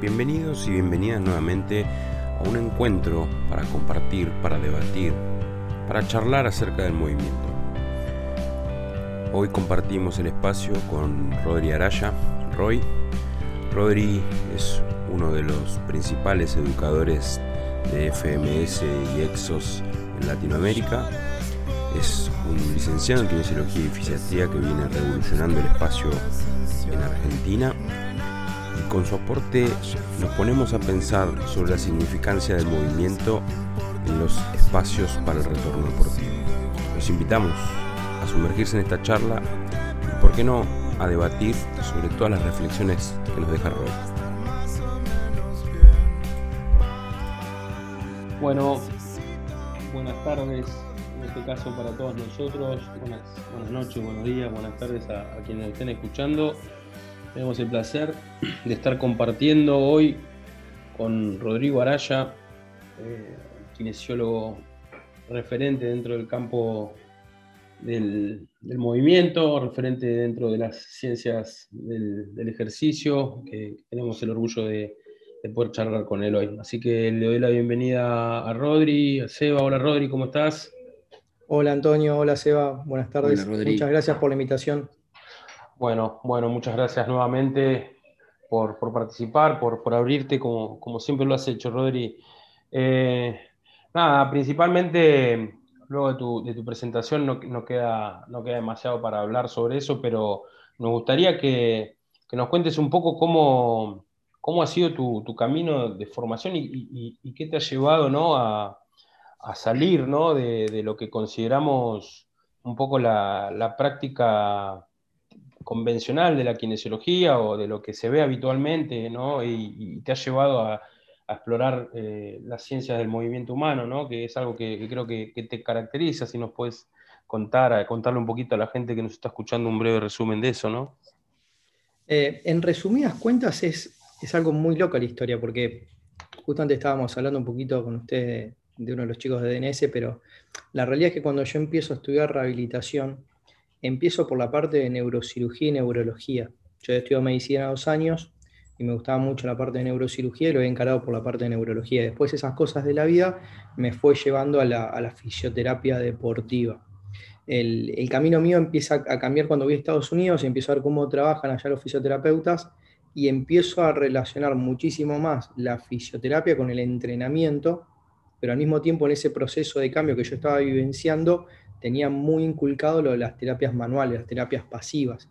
Bienvenidos y bienvenidas nuevamente a un encuentro para compartir, para debatir, para charlar acerca del movimiento. Hoy compartimos el espacio con Rodri Araya. Roy. Rodri es uno de los principales educadores de FMS y Exos en Latinoamérica. Es un licenciado en Kinesiología y Fisiatría que viene revolucionando el espacio en Argentina con su aporte nos ponemos a pensar sobre la significancia del movimiento en los espacios para el retorno deportivo. Los invitamos a sumergirse en esta charla y, por qué no, a debatir sobre todas las reflexiones que nos deja Roy. Bueno, buenas tardes, en este caso para todos nosotros, buenas, noches, buenos días, buenas tardes a, a quienes estén escuchando. Tenemos el placer de estar compartiendo hoy con Rodrigo Araya, eh, kinesiólogo referente dentro del campo del, movimiento, referente dentro de las ciencias del, ejercicio, que tenemos el orgullo de, poder charlar con él hoy. Así que le doy la bienvenida a Rodri, a Seba. Hola Rodri, ¿cómo estás? Hola Antonio, hola Seba, buenas tardes. Muchas gracias por la invitación. Bueno, bueno, muchas gracias nuevamente por, participar, por, abrirte como, siempre lo has hecho, Rodri. Eh, nada, principalmente luego de tu, presentación no, queda, no queda demasiado para hablar sobre eso, pero nos gustaría que, nos cuentes un poco cómo, cómo ha sido tu, camino de formación y, qué te ha llevado ¿no? a, salir ¿no? de, lo que consideramos un poco la, la práctica convencional de la kinesiología o de lo que se ve habitualmente, ¿no? Y, te ha llevado a, explorar eh, las ciencias del movimiento humano, ¿no? Que es algo que, creo que, te caracteriza, si nos puedes contar, contarle un poquito a la gente que nos está escuchando un breve resumen de eso, ¿no? Eh, en resumidas cuentas es, es algo muy loca la historia, porque justo antes estábamos hablando un poquito con usted de uno de los chicos de DNS, pero la realidad es que cuando yo empiezo a estudiar rehabilitación, empiezo por la parte de neurocirugía y neurología. Yo he estudiado medicina dos años y me gustaba mucho la parte de neurocirugía y lo he encarado por la parte de neurología. Después esas cosas de la vida me fue llevando a la, fisioterapia deportiva. El, camino mío empieza a cambiar cuando voy a Estados Unidos y empiezo a ver cómo trabajan allá los fisioterapeutas y empiezo a relacionar muchísimo más la fisioterapia con el entrenamiento, pero al mismo tiempo en ese proceso de cambio que yo estaba vivenciando, tenía muy inculcado lo de las terapias manuales, las terapias pasivas.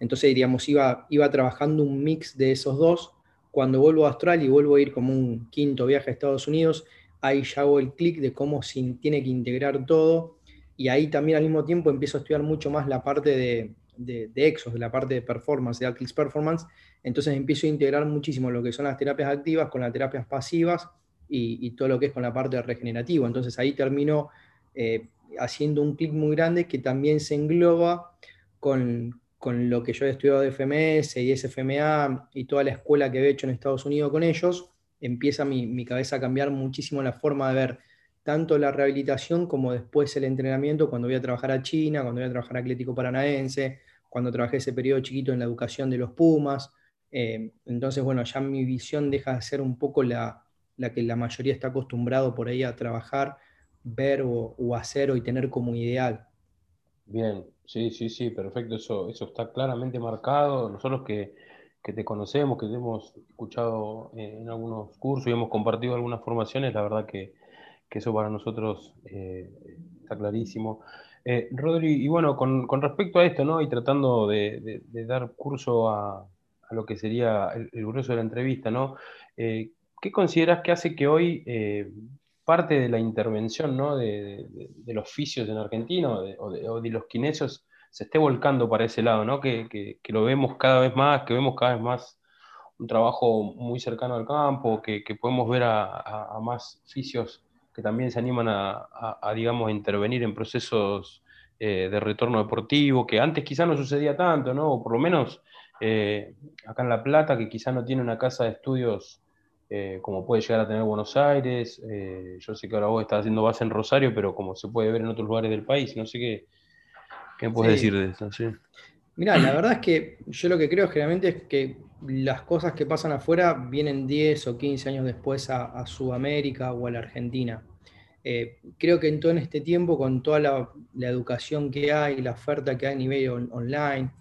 Entonces, diríamos, iba, iba trabajando un mix de esos dos. Cuando vuelvo a Astral y vuelvo a ir como un quinto viaje a Estados Unidos, ahí ya hago el clic de cómo se tiene que integrar todo. Y ahí también al mismo tiempo empiezo a estudiar mucho más la parte de, de, de Exos, de la parte de performance, de Atlas Performance. Entonces empiezo a integrar muchísimo lo que son las terapias activas con las terapias pasivas y, todo lo que es con la parte de regenerativo. Entonces ahí termino eh, haciendo un clic muy grande que también se engloba con, lo que yo he estudiado de FMS y SFMA y toda la escuela que he hecho en Estados Unidos con ellos, empieza mi, cabeza a cambiar muchísimo la forma de ver tanto la rehabilitación como después el entrenamiento cuando voy a trabajar a China, cuando voy a trabajar a Atlético Paranaense, cuando trabajé ese periodo chiquito en la educación de los Pumas. Eh, entonces, bueno, ya mi visión deja de ser un poco la, la que la mayoría está acostumbrado por ahí a trabajar ver o, hacer o y tener como ideal. Bien, sí, sí, sí, perfecto, eso, eso está claramente marcado. Nosotros que, te conocemos, que te hemos escuchado en algunos cursos y hemos compartido algunas formaciones, la verdad que, eso para nosotros eh, está clarísimo. Eh, Rodri, y bueno, con, respecto a esto, ¿no? Y tratando de, dar curso a, lo que sería el, grueso de la entrevista, ¿no? Eh, ¿Qué consideras que hace que hoy parte de la intervención de, los fisios en Argentina o de, los kinesios se esté volcando para ese lado, ¿no? que, lo vemos cada vez más, que vemos cada vez más un trabajo muy cercano al campo, que, podemos ver a, más fisios que también se animan a, digamos, intervenir en procesos eh, de retorno deportivo, que antes quizás no sucedía tanto, ¿no? o por lo menos eh, acá en La Plata, que quizás no tiene una casa de estudios eh, como puede llegar a tener Buenos Aires. Eh, yo sé que ahora vos estás haciendo base en Rosario, pero como se puede ver en otros lugares del país, no sé qué, qué puedes decir de eso. Mira, la verdad es que yo lo que creo generalmente es que las cosas que pasan afuera vienen 10 o 15 años después a, Sudamérica o a la Argentina. Eh, creo que en todo este tiempo, con toda la, educación que hay, la oferta que hay a nivel online,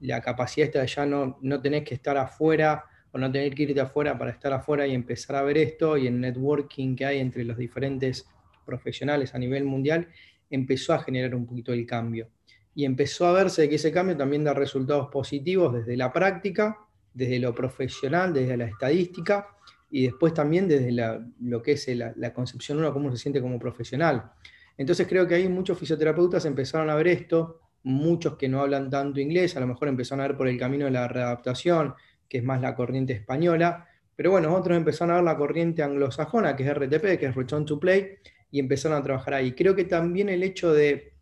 la capacidad esta de ya no, no tenés que estar afuera o no tener que irte afuera para estar afuera y empezar a ver esto, y el networking que hay entre los diferentes profesionales a nivel mundial, empezó a generar un poquito el cambio y empezó a verse que ese cambio también da resultados positivos desde la práctica, desde lo profesional, desde la estadística y después también desde lo que es la, concepción uno, cómo se siente como profesional. Entonces creo que ahí muchos fisioterapeutas empezaron a ver esto, muchos que no hablan tanto inglés, a lo mejor empezaron a ver por el camino de la readaptación, que es más la corriente española, pero bueno, otros empezaron a ver la corriente anglosajona, que es RTP, que es Return to Play, y empezaron a trabajar ahí. Creo que también el hecho de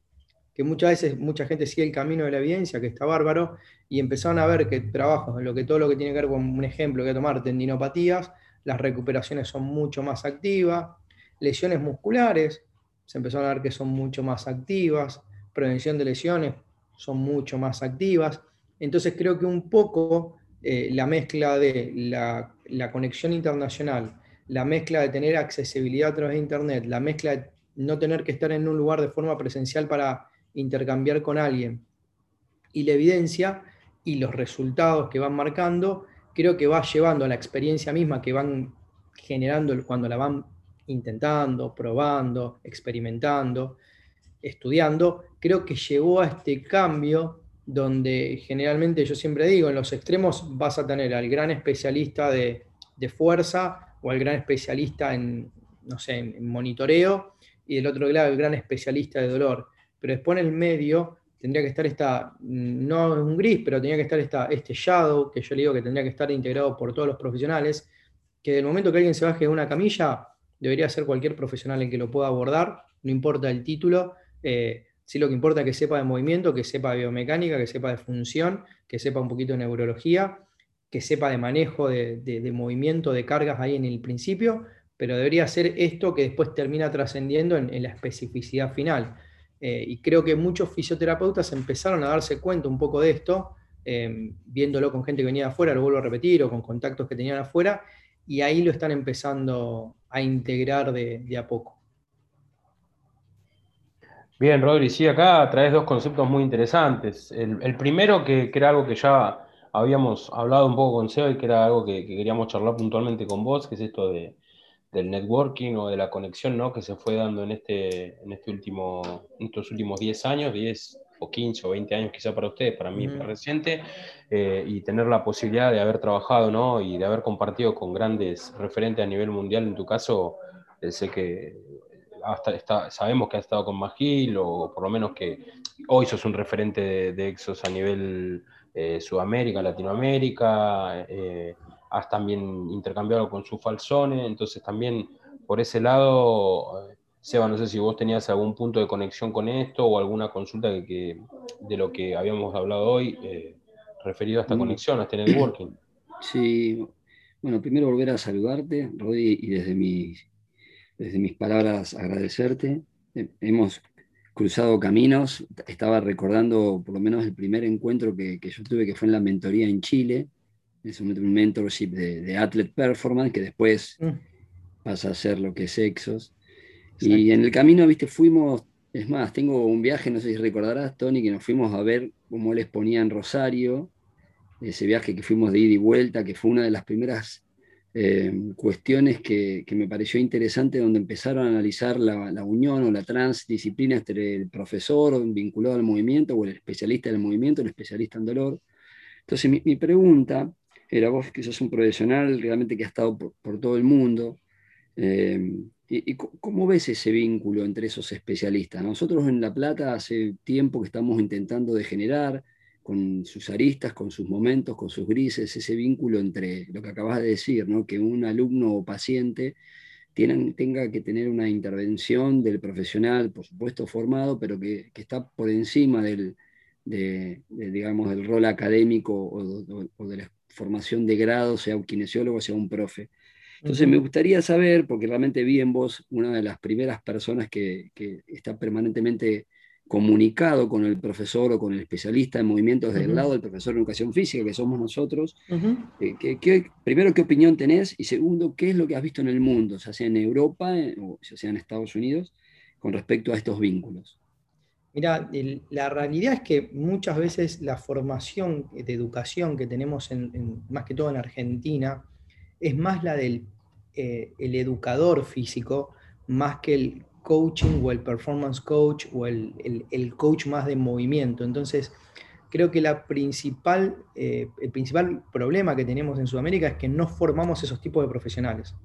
que muchas veces mucha gente sigue el camino de la evidencia, que está bárbaro, y empezaron a ver que trabajos, lo que todo lo que tiene que ver con un ejemplo que tomar tendinopatías, las recuperaciones son mucho más activas, lesiones musculares, se empezaron a ver que son mucho más activas, prevención de lesiones son mucho más activas. Entonces creo que un poco eh, la mezcla de la, la, conexión internacional, la mezcla de tener accesibilidad a través de Internet, la mezcla de no tener que estar en un lugar de forma presencial para intercambiar con alguien y la evidencia y los resultados que van marcando, creo que va llevando a la experiencia misma que van generando cuando la van intentando, probando, experimentando, estudiando, creo que llegó a este cambio donde generalmente yo siempre digo, en los extremos vas a tener al gran especialista de, fuerza o al gran especialista en, no sé, en monitoreo y del otro lado el gran especialista de dolor. Pero después en el medio tendría que estar esta, no un gris, pero tendría que estar esta, este shadow, que yo le digo que tendría que estar integrado por todos los profesionales, que del momento que alguien se baje de una camilla, debería ser cualquier profesional el que lo pueda abordar, no importa el título, eh, sí lo que importa es que sepa de movimiento, que sepa de biomecánica, que sepa de función, que sepa un poquito de neurología, que sepa de manejo de, movimiento, de cargas ahí en el principio, pero debería ser esto que después termina trascendiendo en la especificidad final. Eh, y creo que muchos fisioterapeutas empezaron a darse cuenta un poco de esto, eh, viéndolo con gente que venía de afuera, lo vuelvo a repetir, o con contactos que tenían afuera, y ahí lo están empezando a integrar de, a poco. Bien, Rodri, sí, acá traes dos conceptos muy interesantes. El, primero, que, era algo que ya habíamos hablado un poco con Seba y que era algo que queríamos charlar puntualmente con vos, que es esto de, del networking o de la conexión ¿no? que se fue dando en, este, en, este último, estos últimos 10 años, 10 o 15 o 20 años quizá para ustedes, para mí es reciente, eh, y tener la posibilidad de haber trabajado ¿no? y de haber compartido con grandes referentes a nivel mundial, en tu caso, eh, sé que hasta está, sabemos que has estado con Magil, o por lo menos que hoy sos un referente de, Exos a nivel eh, Sudamérica, Latinoamérica, has también intercambiado con su falsone, entonces también por ese lado, eh, Seba, no sé si vos tenías algún punto de conexión con esto o alguna consulta que, de lo que habíamos hablado hoy eh, referido a esta conexión, a este networking. Sí, bueno, primero volver a saludarte, Rodi, y desde mis, desde mis palabras agradecerte. Eh, hemos cruzado caminos, estaba recordando por lo menos el primer encuentro que, que yo tuve, que fue en la mentoría en Chile, es un mentorship de, de Athlete Performance, que después mm. pasa a ser lo que es Exos. Y en el camino, viste, fuimos, es más, tengo un viaje, no sé si recordarás, Tony, que nos fuimos a ver cómo él exponía en Rosario, ese viaje que fuimos de ida y vuelta, que fue una de las primeras eh, cuestiones que, que, me pareció interesante, donde empezaron a analizar la, la, unión o la transdisciplina entre el profesor vinculado al movimiento o el especialista del movimiento, el especialista en dolor. Entonces, mi, mi pregunta era vos que sos un profesional realmente que ha estado por, todo el mundo. Eh, y, cómo ves ese vínculo entre esos especialistas? Nosotros en La Plata hace tiempo que estamos intentando de generar con sus aristas, con sus momentos, con sus grises, ese vínculo entre lo que acabas de decir, ¿no? que un alumno o paciente tenga que tener una intervención del profesional, por supuesto formado, pero que, que está por encima del, de, digamos, del rol académico o, o, de la formación de grado, sea un kinesiólogo, sea un profe. Entonces me gustaría saber, porque realmente vi en vos una de las primeras personas que, está permanentemente comunicado con el profesor o con el especialista en movimientos del lado del profesor de educación física, que somos nosotros. Eh, primero, ¿qué opinión tenés? Y segundo, ¿qué es lo que has visto en el mundo, ya sea en Europa eh, o ya sea en Estados Unidos, con respecto a estos vínculos? Mira, la realidad es que muchas veces la formación de educación que tenemos, en, más que todo en Argentina, es más la del eh, el educador físico, más que el coaching o el performance coach o el, coach más de movimiento. Entonces, creo que la principal, eh, el principal problema que tenemos en Sudamérica es que no formamos esos tipos de profesionales.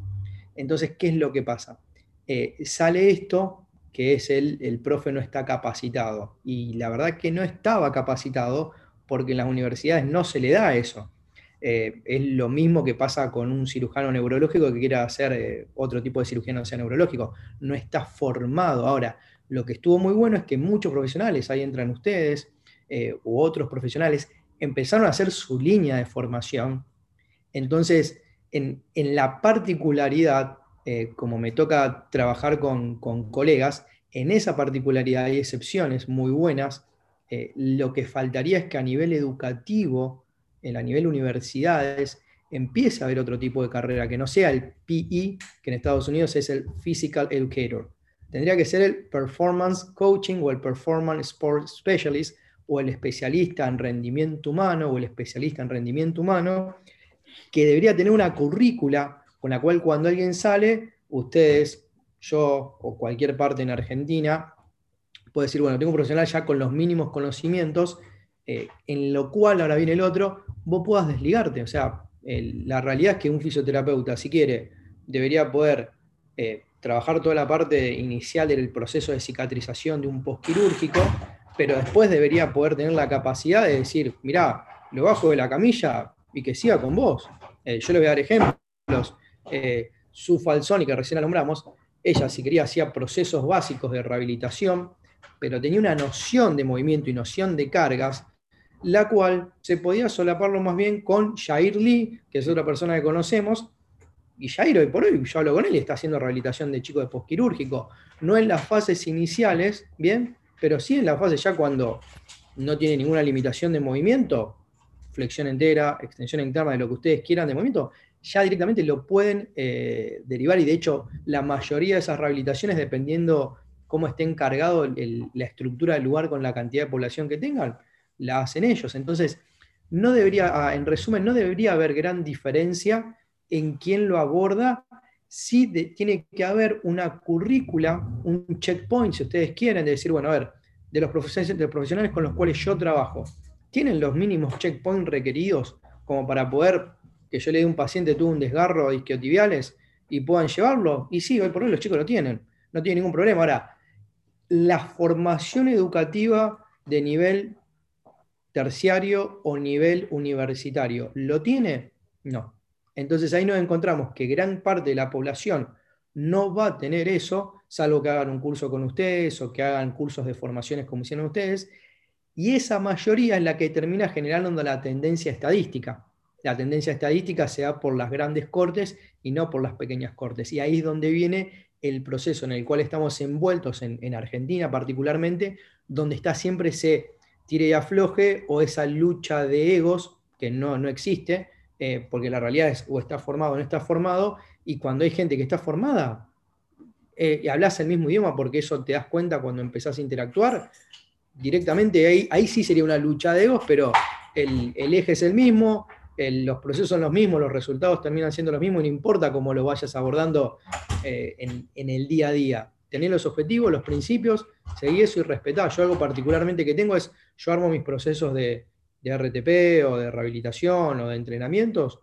Entonces, ¿qué es lo que pasa? Eh, sale esto que es el, el profe no está capacitado. Y la verdad que no estaba capacitado porque en las universidades no se le da eso. Eh, es lo mismo que pasa con un cirujano neurológico que quiera hacer eh, otro tipo de cirugía no sea neurológico. No está formado. Ahora, lo que estuvo muy bueno es que muchos profesionales, ahí entran ustedes, eh, u otros profesionales, empezaron a hacer su línea de formación. Entonces, en, la particularidad, como me toca trabajar con, con, colegas, en esa particularidad hay excepciones muy buenas. lo que faltaría es que a nivel educativo, en a nivel universidades empieza a haber otro tipo de carrera que no sea el PE, que en Estados Unidos es el Physical Educator. Tendría que ser el Performance Coaching o el Performance Sport Specialist o el especialista en rendimiento humano o el especialista en rendimiento humano, que debería tener una currícula con la cual cuando alguien sale, ustedes, yo o cualquier parte en Argentina, puede decir, bueno, tengo un profesional ya con los mínimos conocimientos eh, en lo cual, ahora viene el otro, vos puedas desligarte. O sea, la realidad es que un fisioterapeuta, si quiere, debería poder eh, trabajar toda la parte inicial del proceso de cicatrización de un postquirúrgico, pero después debería poder tener la capacidad de decir, mirá, lo bajo de la camilla y que siga con vos. Eh, yo le voy a dar ejemplos. su Falsoni, que recién nombramos, ella si quería hacía procesos básicos de rehabilitación, pero tenía una noción de movimiento y noción de cargas la cual se podía solaparlo más bien con Jair Lee, que es otra persona que conocemos, y Jair hoy por hoy, yo hablo con él está haciendo rehabilitación de chicos de postquirúrgico, no en las fases iniciales, bien, pero sí en la fase ya cuando no tiene ninguna limitación de movimiento, flexión entera, extensión interna de lo que ustedes quieran de movimiento, ya directamente lo pueden eh, derivar. Y de hecho la mayoría de esas rehabilitaciones, dependiendo cómo esté encargado la estructura del lugar con la cantidad de población que tengan, la hacen ellos. Entonces, no debería, ah, en resumen, no debería haber gran diferencia en quién lo aborda. Sí tiene que haber una currícula, un checkpoint, si ustedes quieren, de decir, bueno, a ver, de los profesionales, de profesionales con los cuales yo trabajo, ¿tienen los mínimos checkpoints requeridos como para poder que yo le dé un paciente tuvo un desgarro de isquiotibiales y puedan llevarlo? Y sí, hoy por hoy los chicos lo tienen, no tienen ningún problema. Ahora, la formación educativa de nivel terciario o nivel universitario. ¿Lo tiene? No. Entonces ahí nos encontramos que gran parte de la población no va a tener eso, salvo que hagan un curso con ustedes o que hagan cursos de formaciones como hicieron ustedes, y esa mayoría es la que termina generando la tendencia estadística. La tendencia estadística se da por las grandes cortes y no por las pequeñas cortes. Y ahí es donde viene el proceso en el cual estamos envueltos en, en Argentina particularmente, donde está siempre ese tire y afloje o esa lucha de egos que no, no existe, eh, porque la realidad es o está formado o no está formado, y cuando hay gente que está formada, eh, y hablas el mismo idioma porque eso te das cuenta cuando empezás a interactuar, directamente ahí, ahí sí sería una lucha de egos, pero el, eje es el mismo, los procesos son los mismos, los resultados terminan siendo los mismos, no importa cómo lo vayas abordando eh, en, en el día a día tener los objetivos, los principios, seguir eso y respetar. Yo algo particularmente que tengo es, yo armo mis procesos de, RTP o de rehabilitación o de entrenamientos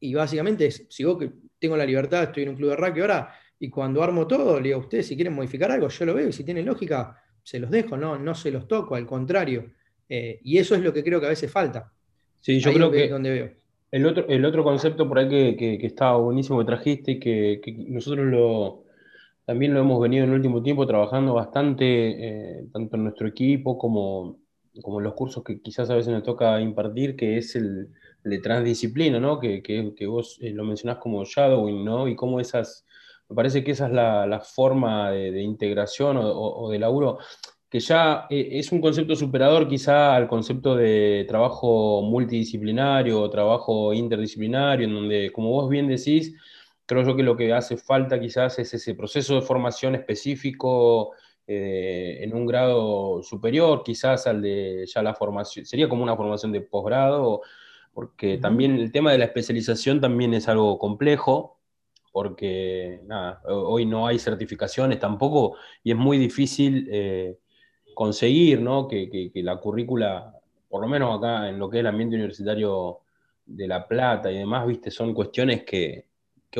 y básicamente si vos que tengo la libertad, estoy en un club de rugby ahora y cuando armo todo, le digo a ustedes si quieren modificar algo, yo lo veo y si tienen lógica, se los dejo, no, no se los toco, al contrario. Eh, y eso es lo que creo que a veces falta. Sí, yo creo que, donde veo. El otro, el otro concepto por ahí que, que, estaba buenísimo que trajiste y que, que nosotros lo, también lo hemos venido en el último tiempo trabajando bastante, eh, tanto en nuestro equipo como, como en los cursos que quizás a veces nos toca impartir, que es el, de transdisciplina, ¿no? Que, que, vos eh, lo mencionás como shadowing, ¿no? Y cómo esas, Me parece que esa es la, forma de, integración o, de laburo, que ya eh, es un concepto superador quizá al concepto de trabajo multidisciplinario o trabajo interdisciplinario, en donde, como vos bien decís, creo yo que lo que hace falta quizás es ese proceso de formación específico eh, en un grado superior, quizás al de ya la formación, sería como una formación de posgrado, porque también el tema de la especialización también es algo complejo, porque nada, hoy no hay certificaciones tampoco y es muy difícil eh, conseguir ¿no? que, la currícula, por lo menos acá en lo que es el ambiente universitario de La Plata y demás, viste, son cuestiones que,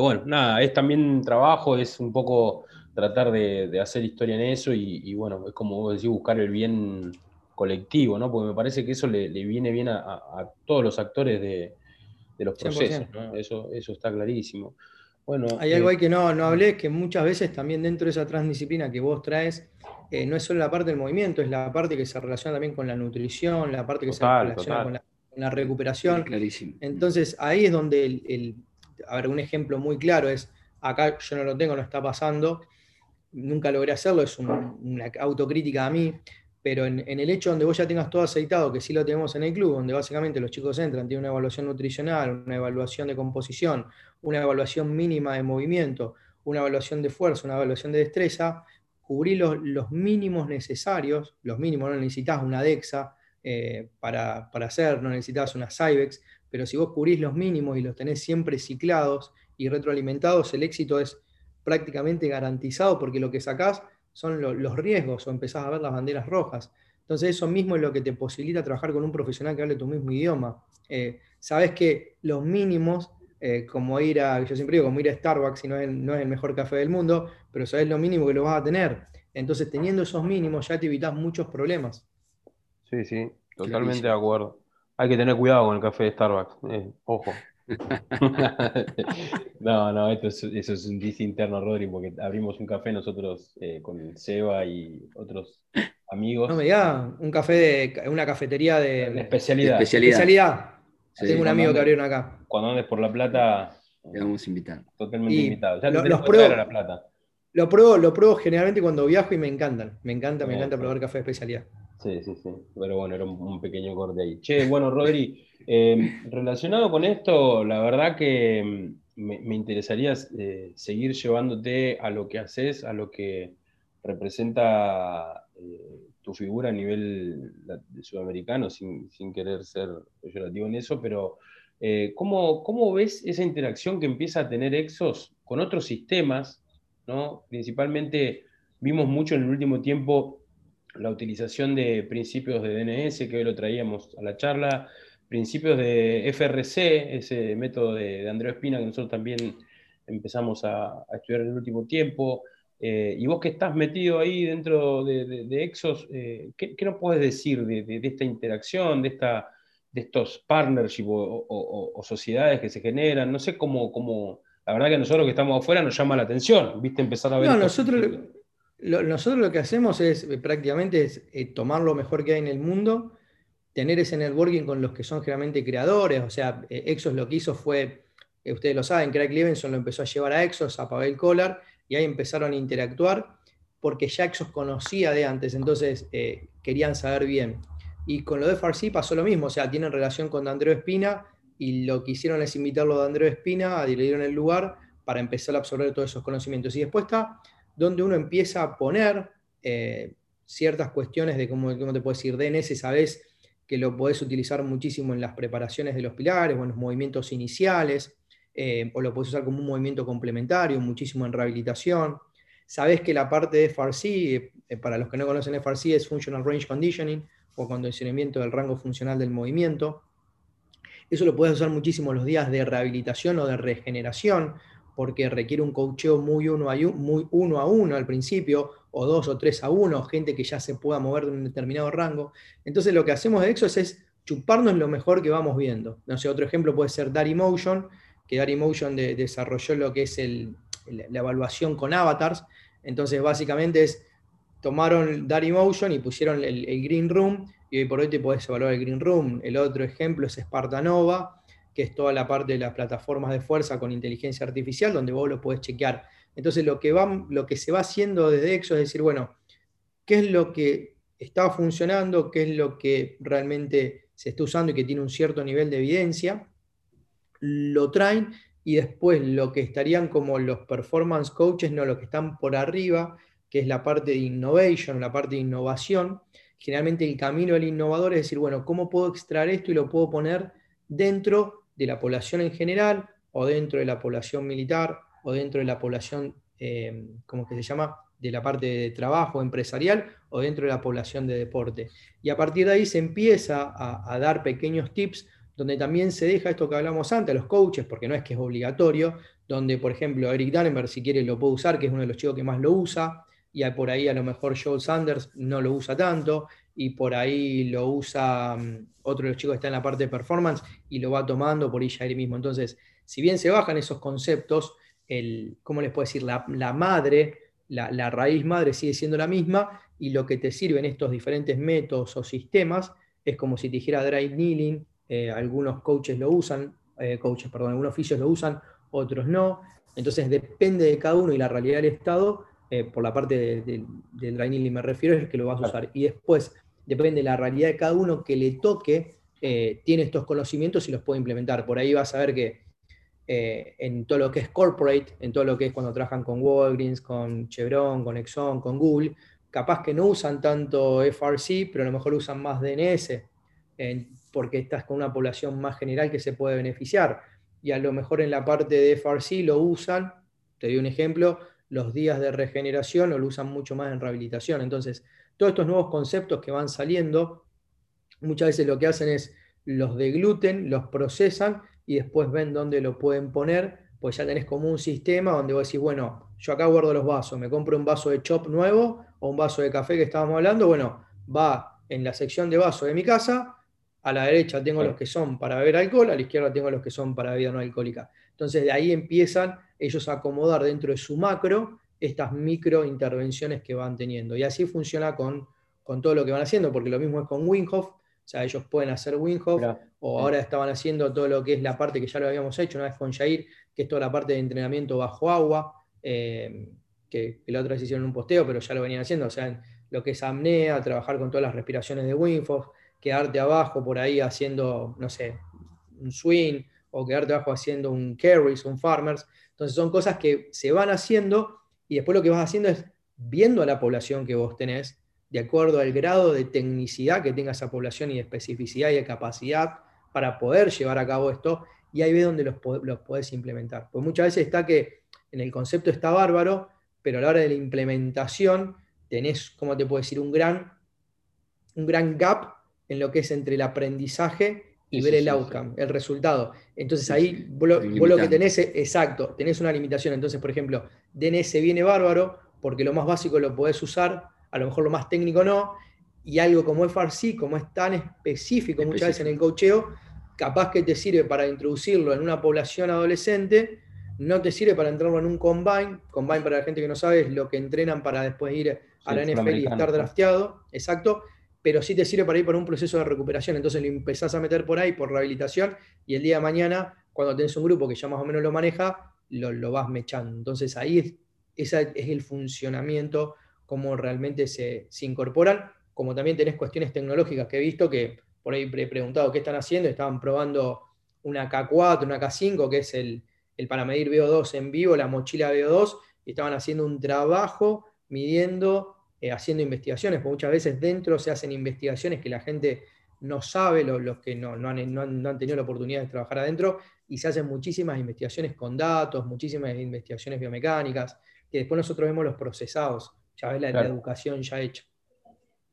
bueno, nada, es también trabajo, es un poco tratar de, hacer historia en eso y, bueno, es como vos decís, buscar el bien colectivo, ¿no? Porque me parece que eso le, viene bien a, todos los actores de, los procesos, ¿no? Eso, eso está clarísimo. Bueno, Hay algo ahí que no, no hablé, que muchas veces también dentro de esa transdisciplina que vos traes, eh, no es solo la parte del movimiento, es la parte que se relaciona también con la nutrición, la parte que se relaciona con la, recuperación. clarísimo. Entonces ahí es donde, el, a un ejemplo muy claro es, acá yo no lo tengo, no está pasando, nunca logré hacerlo, es una autocrítica a mí, pero en, el hecho donde vos ya tengas todo aceitado, que sí lo tenemos en el club, donde básicamente los chicos entran, tienen una evaluación nutricional, una evaluación de composición, una evaluación mínima de movimiento, una evaluación de fuerza, una evaluación de destreza, cubrir los, mínimos necesarios, los mínimos, no necesitas una DEXA eh, para, hacer, no necesitas una Cybex, pero si vos cubrís los mínimos y los tenés siempre ciclados y retroalimentados, el éxito es prácticamente garantizado porque lo que sacás son los riesgos o empezás a ver las banderas rojas. Entonces eso mismo es lo que te posibilita trabajar con un profesional que hable tu mismo idioma. Eh, sabes que los mínimos, eh, como ir a, yo siempre digo, como ir a Starbucks, y no es, no es el mejor café del mundo, pero sabes lo mínimo que lo vas a tener. Entonces teniendo esos mínimos ya te evitas muchos problemas. Sí, sí, totalmente de acuerdo. Hay que tener cuidado con el café de Starbucks, eh, ojo. no, no, esto es, eso es un dice interno, Rodri, porque abrimos un café nosotros eh, con Seba y otros amigos. No me diga, un café de una cafetería de, especialidad. especialidad. Tengo un amigo que abrieron acá. Cuando andes por La Plata, te vamos a invitar. Totalmente invitado. Ya lo, los pruebo, La Plata. Lo pruebo, lo pruebo generalmente cuando viajo y me encantan. Me encanta, me encanta probar café de especialidad. Sí, sí, sí. Pero bueno, era un, pequeño corte ahí. Che, bueno, Rodri, eh, relacionado con esto, la verdad que mm, me, interesaría eh, seguir llevándote a lo que haces, a lo que representa eh, tu figura a nivel sudamericano, sin, querer ser peyorativo en eso, pero ¿cómo, ¿cómo, ves esa interacción que empieza a tener Exos con otros sistemas? ¿no? Principalmente vimos mucho en el último tiempo la utilización de principios de DNS, que hoy lo traíamos a la charla, principios de FRC, ese método de, Andrés Espina que nosotros también empezamos a, estudiar en el último tiempo. Eh, y vos que estás metido ahí dentro de, Exos, eh, ¿qué, nos puedes decir de, esta interacción, de, esta, de estos partnerships o, sociedades que se generan? No sé cómo, cómo, la verdad que nosotros que estamos afuera nos llama la atención, ¿viste? Empezar a ver... No, nosotros lo, nosotros lo que hacemos es eh, prácticamente es, eh, tomar lo mejor que hay en el mundo, tener ese networking con los que son generalmente creadores, o sea, eh, Exos lo que hizo fue, ustedes lo saben, Craig Levinson lo empezó a llevar a Exos, a Pavel Collar, y ahí empezaron a interactuar porque ya Exos conocía de antes, entonces querían saber bien. Y con lo de Farsi pasó lo mismo, o sea, tienen relación con Andreu Espina y lo que hicieron es invitarlo a Andreu Espina, le dieron el lugar para empezar a absorber todos esos conocimientos. Y después está donde uno empieza a poner eh, ciertas cuestiones de cómo, te puedes decir, DNS, sabes que lo podés utilizar muchísimo en las preparaciones de los pilares o en los movimientos iniciales, eh, o lo podés usar como un movimiento complementario, muchísimo en rehabilitación. Sabés que la parte de FRC, eh, para los que no conocen FRC, es Functional Range Conditioning o condicionamiento del rango funcional del movimiento. Eso lo puedes usar muchísimo los días de rehabilitación o de regeneración, porque requiere un coacheo muy uno, a uno, al principio, o dos o tres a uno, gente que ya se pueda mover de un determinado rango. Entonces lo que hacemos de Exos es chuparnos lo mejor que vamos viendo. No sé, otro ejemplo puede ser Motion que Motion de, desarrolló lo que es la evaluación con avatars. Entonces básicamente es, tomaron Motion y pusieron el, Green Room, y hoy por hoy te podés evaluar el Green Room. El otro ejemplo es Spartanova, que es toda la parte de las plataformas de fuerza con inteligencia artificial, donde vos lo podés chequear. Entonces, lo que, va, lo que se va haciendo desde EXO es decir, bueno, ¿qué es lo que está funcionando? ¿Qué es lo que realmente se está usando y que tiene un cierto nivel de evidencia? Lo traen y después lo que estarían como los performance coaches, no lo que están por arriba, que es la parte de innovation, la parte de innovación. Generalmente el camino del innovador es decir, bueno, ¿cómo puedo extraer esto y lo puedo poner dentro de la población en general o dentro de la población militar o dentro de la población, eh, ¿cómo que se llama? De la parte de trabajo empresarial o dentro de la población de deporte. Y a partir de ahí se empieza a, dar pequeños tips donde también se deja esto que hablamos antes, a los coaches, porque no es que es obligatorio, donde, por ejemplo, Eric Dannenberg, si quiere, lo puede usar, que es uno de los chicos que más lo usa, y por ahí a lo mejor Joel Sanders no lo usa tanto, y por ahí lo usa mm, otro de los chicos que está en la parte de performance y lo va tomando por ahí mismo. Entonces, si bien se bajan esos conceptos, el, ¿cómo les puedo decir? La, madre, la, raíz madre sigue siendo la misma y lo que te sirven estos diferentes métodos o sistemas es como si te dijera dry kneeling, eh, algunos coaches lo usan, eh, coaches, perdón, algunos oficios lo usan, otros no. Entonces depende de cada uno y la realidad del Estado, eh, por la parte del dry kneeling me refiero, es el que lo vas a usar. Y después, depende de la realidad de cada uno que le toque, tiene estos conocimientos y los puede implementar. Por ahí vas a ver que eh, en todo lo que es corporate, en todo lo que es cuando trabajan con Walgreens, con Chevron, con Exxon, con Google, capaz que no usan tanto FRC, pero a lo mejor usan más DNS, porque estás con una población más general que se puede beneficiar. Y a lo mejor en la parte de FRC lo usan, te doy un ejemplo, los días de regeneración o lo usan mucho más en rehabilitación. Entonces, todos estos nuevos conceptos que van saliendo, muchas veces lo que hacen es los de gluten, los procesan y después ven dónde lo pueden poner, pues ya tenés como un sistema donde vos decís, bueno, yo acá guardo los vasos, me compro un vaso de chop nuevo o un vaso de café que estábamos hablando, bueno, va en la sección de vaso de mi casa, a la derecha tengo los que son para beber alcohol, a la izquierda tengo los que son para bebida no alcohólica. Entonces de ahí empiezan ellos a acomodar dentro de su macro estas micro intervenciones que van teniendo. Y así funciona con, con todo lo que van haciendo, porque lo mismo es con Winghoff, o sea, ellos pueden hacer Winghoff, o ahora estaban haciendo todo lo que es la parte que ya lo habíamos hecho una vez con Jair, que es toda la parte de entrenamiento bajo agua, eh, que, la otra vez hicieron un posteo, pero ya lo venían haciendo, o sea, lo que es apnea, trabajar con todas las respiraciones de Winghoff, quedarte abajo por ahí haciendo, no sé, un swing, o quedarte abajo haciendo un carries, un farmers. Entonces son cosas que se van haciendo y después lo que vas haciendo es viendo a la población que vos tenés, de acuerdo al grado de tecnicidad que tenga esa población y de especificidad y de capacidad para poder llevar a cabo esto, y ahí ve donde los, los podés implementar. Pues muchas veces está que en el concepto está bárbaro, pero a la hora de la implementación tenés, ¿cómo te puedo decir?, un gran, un gran gap en lo que es entre el aprendizaje y ver el outcome, el resultado. Entonces ahí vos, lo que tenés es, exacto, tenés una limitación. Entonces, por ejemplo, DNS viene bárbaro porque lo más básico lo podés usar, a lo mejor lo más técnico no, y algo como FRC, como es tan específico, muchas veces en el cocheo, capaz que te sirve para introducirlo en una población adolescente, no te sirve para entrarlo en un combine. Combine, para la gente que no sabe, es lo que entrenan para después ir a la NFL y estar drafteado, exacto, pero sí te sirve para ir por un proceso de recuperación. Entonces lo empezás a meter por ahí, por rehabilitación, y el día de mañana, cuando tenés un grupo que ya más o menos lo maneja, lo, vas mechando. Entonces ahí es, ese es el funcionamiento cómo realmente se, incorporan, como también tenés cuestiones tecnológicas que he visto que por ahí he preguntado qué están haciendo, estaban probando una K4, una K5, que es el, para medir VO2 en vivo, la mochila VO2, y estaban haciendo un trabajo midiendo, eh, haciendo investigaciones, porque muchas veces dentro se hacen investigaciones que la gente no sabe, los, que no, han, no, han, tenido la oportunidad de trabajar adentro, y se hacen muchísimas investigaciones con datos, muchísimas investigaciones biomecánicas, que después nosotros vemos los procesados ya ves la, educación ya hecha.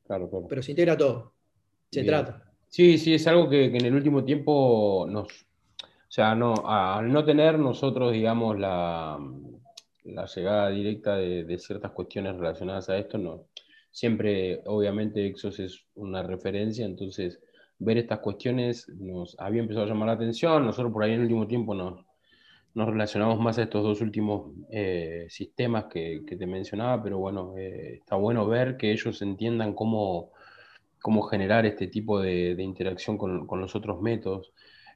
Claro, claro. Pero se integra todo, se trata. Sí, sí, es algo que, en el último tiempo nos, o sea, no, al no tener nosotros, digamos, la, la llegada directa de, ciertas cuestiones relacionadas a esto, no, siempre, obviamente, Exos es una referencia, entonces ver estas cuestiones nos había empezado a llamar la atención, nosotros por ahí en el último tiempo nos, nos relacionamos más a estos dos últimos eh, sistemas que, te mencionaba, pero bueno, eh, está bueno ver que ellos entiendan cómo, cómo generar este tipo de, interacción con, los otros métodos.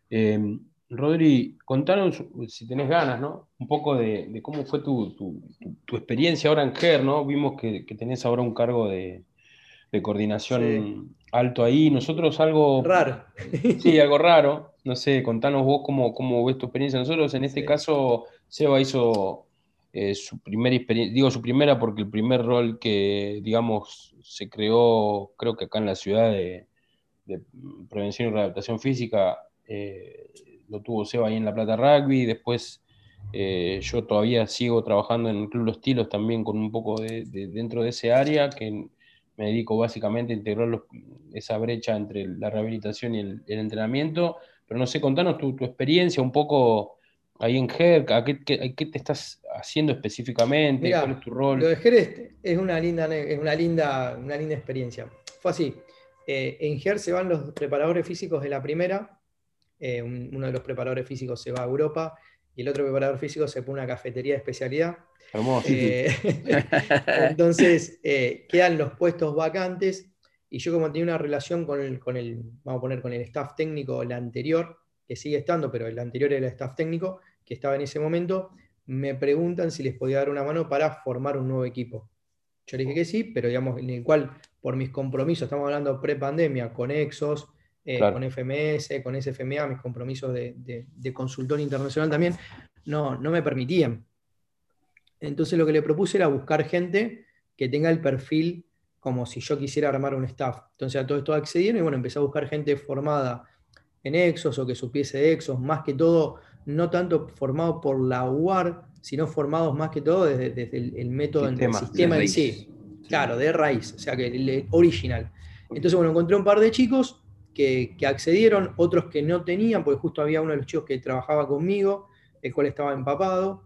Em, Rodri, contanos, si tenés ganas, ¿no? Un poco de, cómo fue tu, experiencia ahora en GER, ¿no? Vimos que, tenés ahora un cargo de, coordinación alto ahí. Nosotros algo... Raro. Sí, algo raro. No sé, contanos vos cómo, cómo ves tu experiencia. Nosotros en este caso, Seba hizo eh, su primera experiencia, digo su primera porque el primer rol que, digamos, se creó, creo que acá en la ciudad de, prevención y readaptación física, eh, lo tuvo Seba ahí en La Plata Rugby, después eh, yo todavía sigo trabajando en el Club Los Tilos también con un poco de, dentro de ese área, que me dedico básicamente a integrar esa brecha entre la rehabilitación y el, entrenamiento, pero no sé, contanos tu, experiencia un poco ahí en GER, ¿a qué, te estás haciendo específicamente? ¿Cuál es tu rol? Lo de GER es, una, linda, es una, linda, una linda experiencia. Fue así. Eh, en GER se van los preparadores físicos de la primera, eh, uno de los preparadores físicos se va a Europa y el otro preparador físico se pone una cafetería de especialidad. Hermoso. Eh, entonces, eh, quedan los puestos vacantes y yo como tenía una relación con el, con el, vamos a poner, con el staff técnico, el anterior, que sigue estando, pero el anterior era el staff técnico, que estaba en ese momento, me preguntan si les podía dar una mano para formar un nuevo equipo. Yo le dije que sí, pero digamos, en el cual, por mis compromisos, estamos hablando pre-pandemia, con Exos, eh, con FMS, con SFMA, mis compromisos de, consultor internacional también, no, no me permitían. Entonces lo que le propuse era buscar gente que tenga el perfil como si yo quisiera armar un staff. Entonces a todo esto accedieron y bueno, empecé a buscar gente formada en Exos o que supiese de Exos, más que todo, no tanto formado por la UAR, sino formados más que todo desde, el, método, del sistema en sí. Claro, de raíz, o sea, que el original. Entonces, bueno, encontré un par de chicos que, accedieron, otros que no tenían, porque justo había uno de los chicos que trabajaba conmigo, el cual estaba empapado.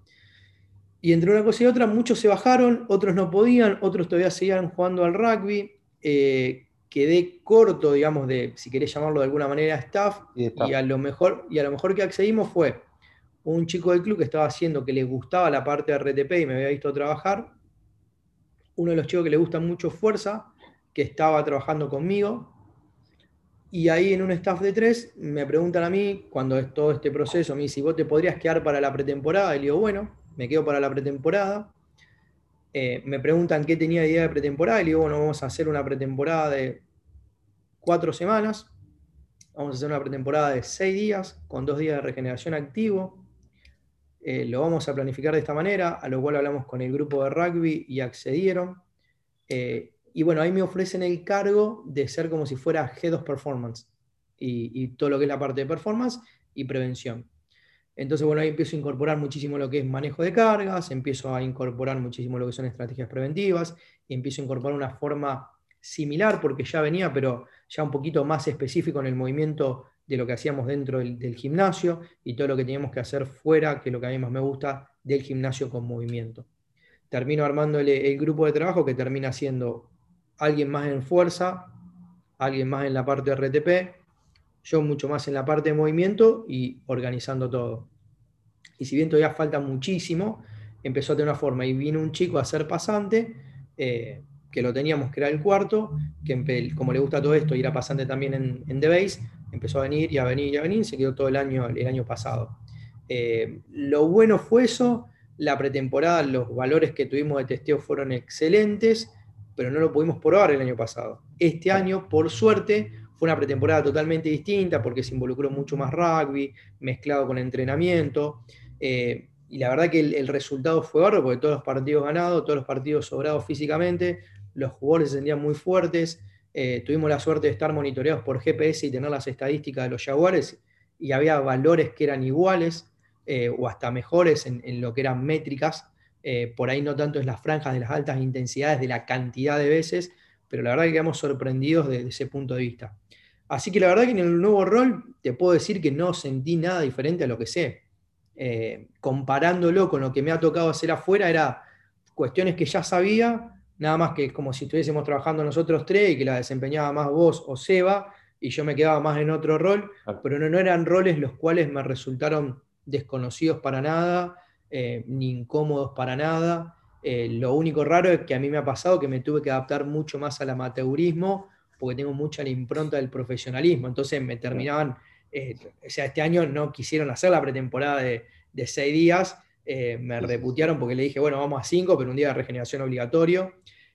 Y entre una cosa y otra, muchos se bajaron, otros no podían, otros todavía seguían jugando al rugby. Eh, quedé corto, digamos, de, si querés llamarlo de alguna manera, staff, y, a lo mejor, y a lo mejor que accedimos fue un chico del club que estaba haciendo que le gustaba la parte de RTP y me había visto trabajar, uno de los chicos que le gusta mucho fuerza, que estaba trabajando conmigo, y ahí en un staff de tres me preguntan a mí, cuando es todo este proceso, me si vos te podrías quedar para la pretemporada. Y le digo, bueno, me quedo para la pretemporada. Eh, me preguntan qué tenía de idea de pretemporada. Y le digo, bueno, vamos a hacer una pretemporada de cuatro semanas. Vamos a hacer una pretemporada de seis días, con dos días de regeneración activo. Eh, lo vamos a planificar de esta manera, a lo cual hablamos con el grupo de rugby y accedieron. Eh, y bueno, ahí me ofrecen el cargo de ser como si fuera Head of Performance y, todo lo que es la parte de performance y prevención. Entonces, bueno, ahí empiezo a incorporar muchísimo lo que es manejo de cargas, empiezo a incorporar muchísimo lo que son estrategias preventivas, y empiezo a incorporar una forma similar, porque ya venía, pero ya un poquito más específico en el movimiento de lo que hacíamos dentro del, gimnasio y todo lo que teníamos que hacer fuera, que es lo que a mí más me gusta, del gimnasio con movimiento. Termino armando el grupo de trabajo que termina siendo alguien más en fuerza, alguien más en la parte RTP, yo mucho más en la parte de movimiento y organizando todo. Y si bien todavía falta muchísimo, empezó a una forma y vino un chico a ser pasante, eh, que lo teníamos que era el cuarto, que como le gusta todo esto y era pasante también en, en The Base, empezó a venir y a venir y a venir, se quedó todo el año, el año pasado. Eh, lo bueno fue eso, la pretemporada, los valores que tuvimos de testeo fueron excelentes, pero no lo pudimos probar el año pasado. Este año, por suerte, fue una pretemporada totalmente distinta porque se involucró mucho más rugby, mezclado con entrenamiento. Eh, y la verdad que el, resultado fue bárbaro porque todos los partidos ganados, todos los partidos sobrados físicamente, los jugadores se sentían muy fuertes. Eh, tuvimos la suerte de estar monitoreados por GPS y tener las estadísticas de los jaguares y había valores que eran iguales eh, o hasta mejores en, en, lo que eran métricas eh, por ahí no tanto es las franjas de las altas intensidades, de la cantidad de veces, pero la verdad que quedamos sorprendidos desde ese punto de vista. Así que la verdad que en el nuevo rol te puedo decir que no sentí nada diferente a lo que sé. Eh, comparándolo con lo que me ha tocado hacer afuera, era cuestiones que ya sabía, nada más que como si estuviésemos trabajando nosotros tres y que la desempeñaba más vos o Seba, y yo me quedaba más en otro rol, pero no eran roles los cuales me resultaron desconocidos para nada eh, ni incómodos para nada. Eh, lo único raro es que a mí me ha pasado que me tuve que adaptar mucho más al amateurismo porque tengo mucha la impronta del profesionalismo. Entonces me terminaban eh, o sea, este año no quisieron hacer la pretemporada de, seis días, me reputearon porque le dije, bueno, vamos a cinco, pero un día de regeneración obligatorio.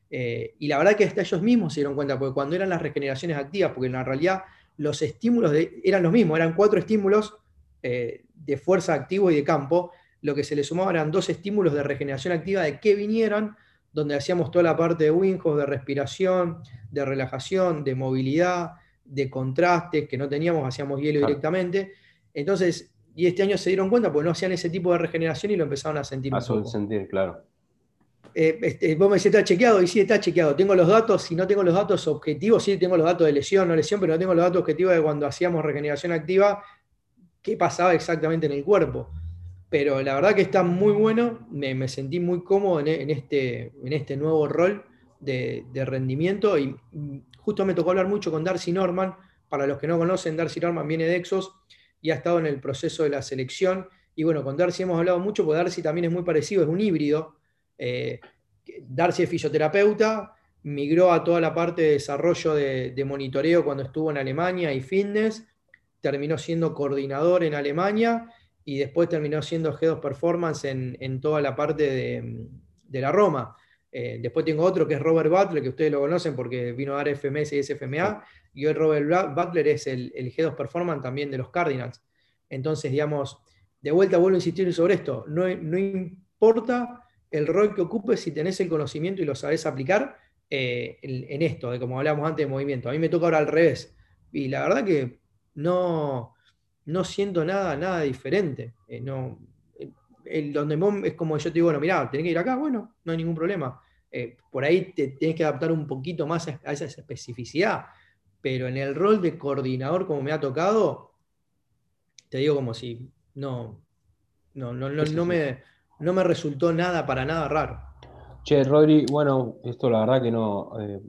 Y la verdad que hasta ellos mismos se dieron cuenta, porque cuando eran las regeneraciones activas, porque en la realidad los estímulos eran los mismos, eran cuatro estímulos de fuerza activo y de campo, lo que se le sumaba eran dos estímulos de regeneración activa de que vinieran, donde hacíamos toda la parte de Winhouse, de respiración, de relajación, de movilidad, de contrastes que no teníamos, hacíamos hielo directamente. Entonces, y este año se dieron cuenta porque no hacían ese tipo de regeneración y lo empezaron a sentir. A sentir, claro. Eh, este, vos me decís, ¿está chequeado? Y sí, está chequeado. Tengo los datos, si no tengo los datos objetivos, sí tengo los datos de lesión, no lesión, pero no tengo los datos objetivos de cuando hacíamos regeneración activa, qué pasaba exactamente en el cuerpo. Pero la verdad que está muy bueno, me, sentí muy cómodo en, este, en este nuevo rol de, de rendimiento y Justo me tocó hablar mucho con Darcy Norman. Para los que no conocen, Darcy Norman viene de Exos y ha estado en el proceso de la selección. Y bueno, con Darcy hemos hablado mucho, porque Darcy también es muy parecido, es un híbrido. Eh, Darcy es fisioterapeuta, migró a toda la parte de desarrollo de, monitoreo cuando estuvo en Alemania y fitness, terminó siendo coordinador en Alemania y después terminó siendo G2 Performance en, toda la parte de, de la Roma. Eh, después tengo otro que es Robert Butler, que ustedes lo conocen porque vino a dar FMS y SFMA. Y hoy Robert Butler es el, G2 Performance también de los Cardinals. Entonces, digamos, de vuelta vuelvo a insistir sobre esto. No, no importa el rol que ocupes si tenés el conocimiento y lo sabés aplicar eh, en, esto, de como hablábamos antes de movimiento. A mí me toca ahora al revés. Y la verdad que no, no siento nada, nada diferente. Eh, no, el, donde es como yo te digo, bueno, mirá, tenés que ir acá, bueno, no hay ningún problema. Eh, por ahí te tienes que adaptar un poquito más a, esa especificidad, pero en el rol de coordinador como me ha tocado, te digo como si no, no, no, no, me, no me resultó nada para nada raro. Che, Rodri, bueno, esto la verdad que no, eh,